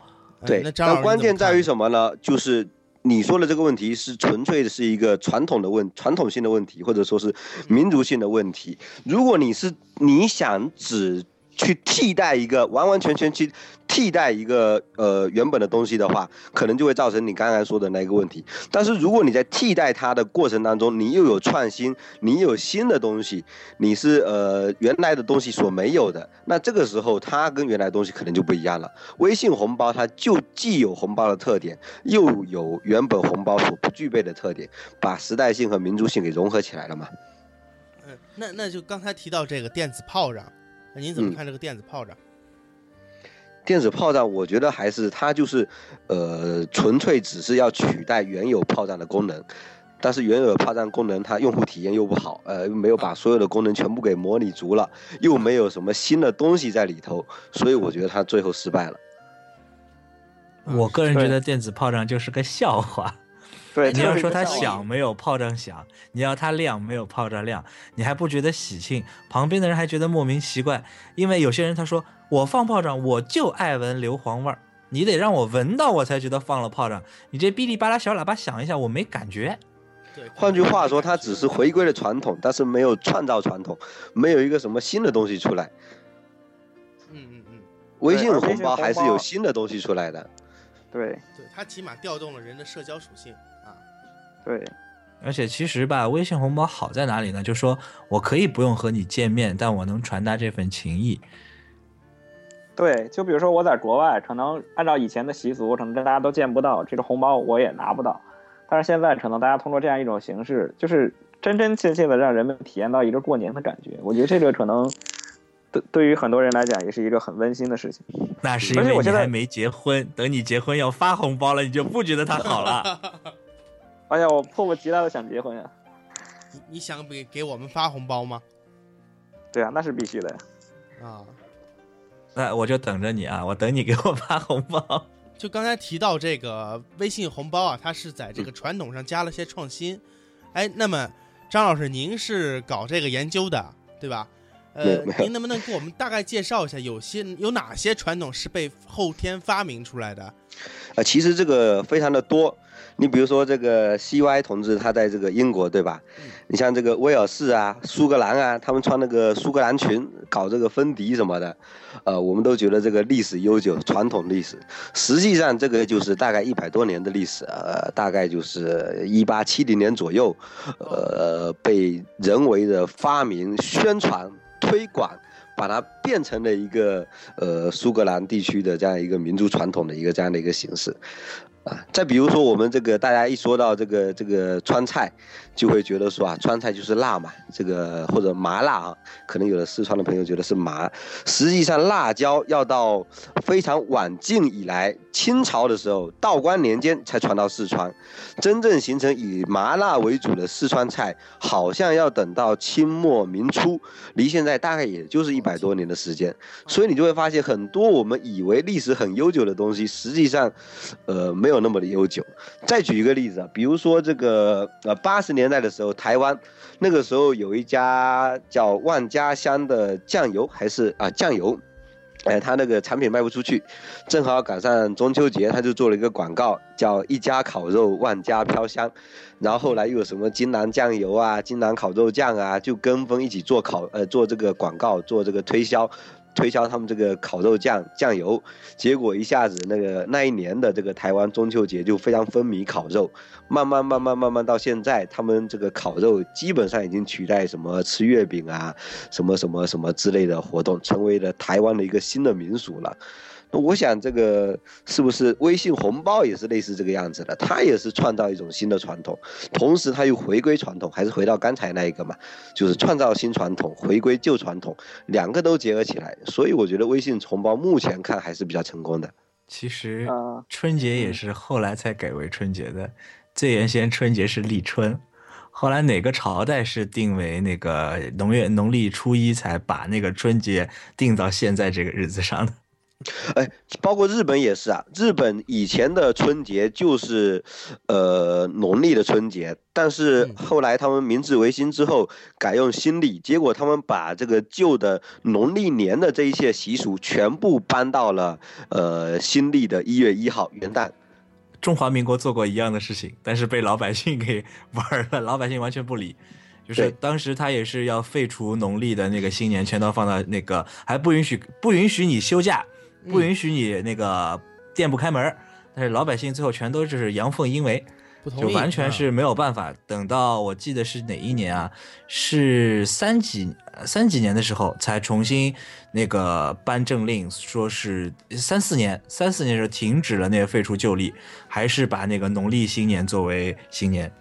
对，那关键在于什么呢？就是你说的这个问题是纯粹的是一个传统的问传统性的问题，或者说是民族性的问题。如果你是你想只去替代一个完完全全去替代一个呃原本的东西的话，可能就会造成你刚才说的那个问题。但是如果你在替代它的过程当中，你又有创新，你有新的东西，你是呃原来的东西所没有的，那这个时候它跟原来东西可能就不一样了。微信红包它就既有红包的特点，又有原本红包所不具备的特点，把时代性和民族性给融合起来了嘛？嗯，那那就刚才提到这个电子炮仗。那您怎么看这个电子炮仗？电子炮仗，我觉得还是它就是，呃，纯粹只是要取代原有炮仗的功能，但是原有的炮仗功能它用户体验又不好，呃，没有把所有的功能全部给模拟足了，又没有什么新的东西在里头，所以我觉得它最后失败了。我个人觉得电子炮仗就是个笑话。对，你要说它响没有炮仗响，你要它亮没有炮仗亮，你还不觉得喜庆？旁边的人还觉得莫名奇怪，因为有些人他说我放炮仗我就爱闻硫磺味儿，你得让我闻到我才觉得放了炮仗，你这哔哩吧啦小喇叭响一下我没感觉。对，换句话说，它只是回归了传统，但是没有创造传统，没有一个什么新的东西出来。嗯嗯嗯，微信红包还是有新的东西出来的。对，对，它起码调动了人的社交属性。对，而且其实吧，微信红包好在哪里呢？就说我可以不用和你见面，但我能传达这份情谊。对，就比如说我在国外，可能按照以前的习俗，可能大家都见不到，这个红包我也拿不到。但是现在可能大家通过这样一种形式，就是真真切切的让人们体验到一个过年的感觉。我觉得这个可能对对于很多人来讲，也是一个很温馨的事情。那是因为你还没结婚，等你结婚要发红包了，你就不觉得它好了。哎呀，我迫不及待的想结婚呀！你你想给给我们发红包吗？对啊，那是必须的呀。啊，那我就等着你啊！我等你给我发红包。就刚才提到这个微信红包啊，它是在这个传统上加了些创新。哎，那么张老师，您是搞这个研究的，对吧？呃，您能不能给我们大概介绍一下，有些有哪些传统是被后天发明出来的？呃，其实这个非常的多。你比如说这个 C Y 同志，他在这个英国，对吧？你像这个威尔士啊、苏格兰啊，他们穿那个苏格兰裙，搞这个风笛什么的，呃，我们都觉得这个历史悠久，传统历史。实际上，这个就是大概一百多年的历史，呃，大概就是一八七零年左右，呃，被人为的发明、宣传、推广，把它变成了一个呃苏格兰地区的这样一个民族传统的一个这样的一个形式。啊，再比如说我们这个大家一说到这个这个川菜，就会觉得说啊，川菜就是辣嘛，这个或者麻辣啊，可能有的四川的朋友觉得是麻，实际上辣椒要到非常晚近以来，清朝的时候，道光年间才传到四川，真正形成以麻辣为主的四川菜，好像要等到清末明初，离现在大概也就是一百多年的时间，所以你就会发现很多我们以为历史很悠久的东西，实际上，呃，没有。有那么的悠久。再举一个例子啊，比如说这个呃八十年代的时候，台湾那个时候有一家叫万家香的酱油，还是啊酱油，哎，他那个产品卖不出去，正好赶上中秋节，他就做了一个广告，叫一家烤肉万家飘香。然后后来又有什么金兰酱油啊、金兰烤肉酱啊，就跟风一起做烤呃做这个广告，做这个推销。推销他们这个烤肉酱酱油，结果一下子那个那一年的这个台湾中秋节就非常风靡烤肉，慢慢慢慢慢慢到现在，他们这个烤肉基本上已经取代什么吃月饼啊，什么什么什么之类的活动，成为了台湾的一个新的民俗了。我想这个是不是微信红包也是类似这个样子的？它也是创造一种新的传统，同时它又回归传统，还是回到刚才那一个嘛？就是创造新传统，回归旧传统，两个都结合起来。所以我觉得微信红包目前看还是比较成功的。其实春节也是后来才改为春节的，最原先春节是立春，后来哪个朝代是定为那个农月农历初一才把那个春节定到现在这个日子上的？哎，包括日本也是啊。日本以前的春节就是，呃，农历的春节，但是后来他们明治维新之后改用新历，结果他们把这个旧的农历年的这一些习俗全部搬到了呃新历的一月一号元旦。中华民国做过一样的事情，但是被老百姓给 玩了，老百姓完全不理。就是当时他也是要废除农历的那个新年，全都放到那个，还不允许不允许你休假。不允许你那个店不开门，但是老百姓最后全都就是阳奉阴违，就完全是没有办法。等到我记得是哪一年啊？是三几三几年的时候才重新那个颁政令，说是三四年，三四年时候停止了那个废除旧历，还是把那个农历新年作为新年。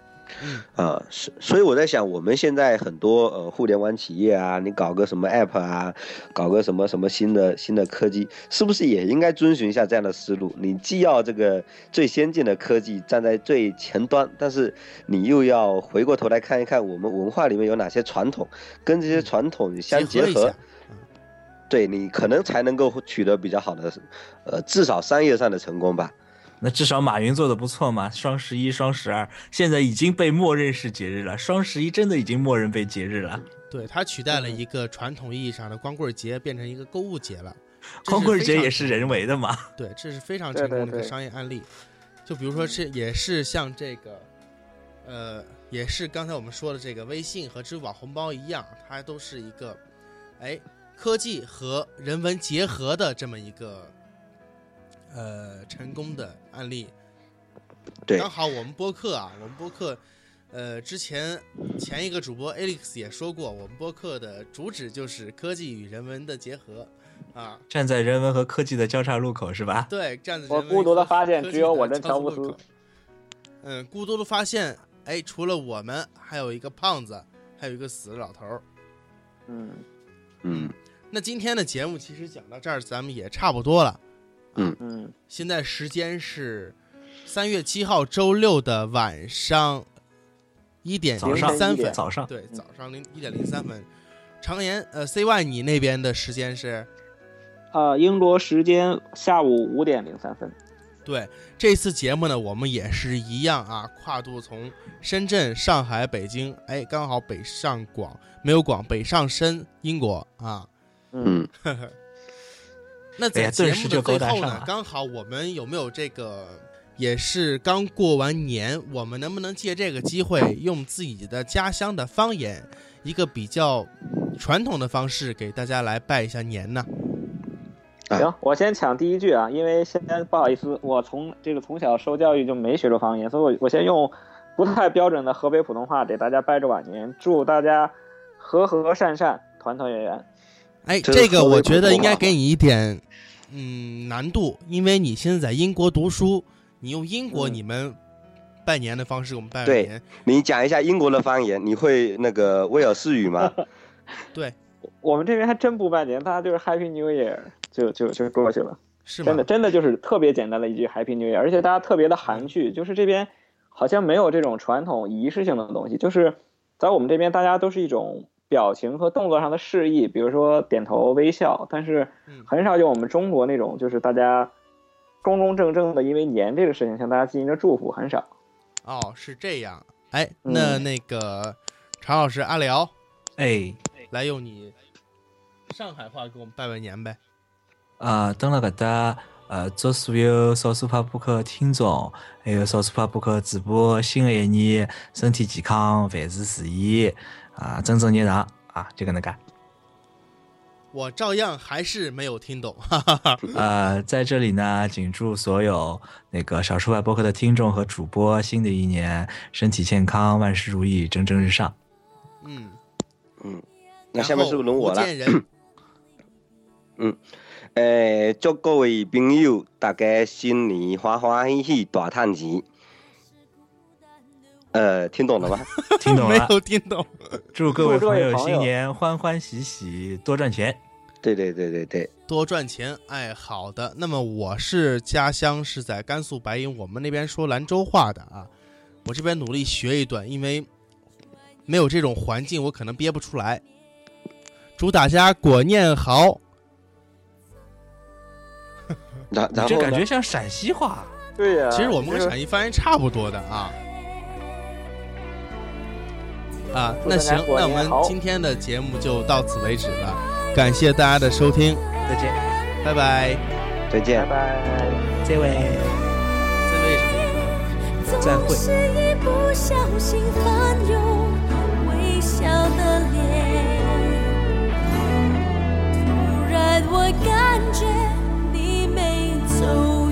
嗯，呃，是，所以我在想，我们现在很多呃互联网企业啊，你搞个什么 app 啊，搞个什么什么新的新的科技，是不是也应该遵循一下这样的思路？你既要这个最先进的科技站在最前端，但是你又要回过头来看一看我们文化里面有哪些传统，跟这些传统相结合，对你可能才能够取得比较好的，呃，至少商业上的成功吧。那至少马云做的不错嘛，双十一、双十二现在已经被默认是节日了。双十一真的已经默认被节日了。对，它取代了一个传统意义上的光棍节，变成一个购物节了。光棍节也是人为的嘛？对，这是非常成功的一个商业案例。就比如说，是也是像这个，呃，也是刚才我们说的这个微信和支付宝红包一样，它都是一个，哎，科技和人文结合的这么一个。呃，成功的案例，对，刚好我们播客啊，我们播客，呃，之前前一个主播 Alex 也说过，我们播客的主旨就是科技与人文的结合，啊，站在人文和科技的交叉路口是吧？对，站在我孤独的发现，只有我跟乔布斯。嗯，孤独的发现，哎，除了我们，还有一个胖子，还有一个死老头儿。嗯嗯，那今天的节目其实讲到这儿，咱们也差不多了。嗯嗯，现在时间是三月七号周六的晚上一点零三分，早上对，早上零一点零三分。常言，呃，CY，你那边的时间是？呃，英国时间下午五点零三分。对，这次节目呢，我们也是一样啊，跨度从深圳、上海、北京，哎，刚好北上广，没有广，北上深，英国啊。嗯。那在节目的最后呢，刚好我们有没有这个，也是刚过完年，我们能不能借这个机会，用自己的家乡的方言，一个比较传统的方式，给大家来拜一下年呢？行，我先抢第一句啊，因为现在不好意思，我从这个从小受教育就没学过方言，所以我我先用不太标准的河北普通话给大家拜个晚年，祝大家和和善善，团团圆圆。哎，这个我觉得应该给你一点嗯难度，因为你现在在英国读书，你用英国嗯你们拜年的方式我们拜年对年。你讲一下英国的方言，你会那个威尔士语吗？对，我们这边还真不拜年，大家就是 Happy New Year 就就就过去了。是吗？真的真的就是特别简单的一句 Happy New Year，而且大家特别的含蓄，就是这边好像没有这种传统仪式性的东西，就是在我们这边大家都是一种表情和动作上的示意，比如说点头微笑，但是嗯很少有我们中国那种就是大家公公正正的因为年这个事情向大家进行着祝福，很少。哦，是这样。哎，那嗯那个常老师阿辽，哎，来用你上海话给我们拜拜年呗。啊，登了搿搭，呃，祝所有少数派播客的听众，还有少数派播客主播，新的一年身体健康，万事如意，啊，蒸蒸日上，啊，就跟他干。我照样还是没有听懂，哈哈哈。呃，在这里呢，谨祝所有那个少数派播客的听众和主播，新的一年身体健康，万事如意，蒸蒸日上。嗯嗯，那下面是不是轮我了？然后福建人，诶，祝各位朋友大家新年欢欢喜喜，大赚钱。呃，听懂了吗？听懂了？没有听懂。祝各位朋友新年欢欢喜喜，多赚钱。对对对对对，多赚钱，哎，好的。那么我是家乡是在甘肃白银，我们那边说兰州话的啊。我这边努力学一段，因为没有这种环境，我可能憋不出来。祝大家过年好！然然后这感觉？像陕西话。对呀、其实我们跟陕西方言差不多的啊。啊，那行，那我们今天的节目就到此为止了，感谢大家的收听，再见，拜拜。再见拜。拜。这位这位什么？再会是一不小心翻涌微笑的脸，突然我感觉你没走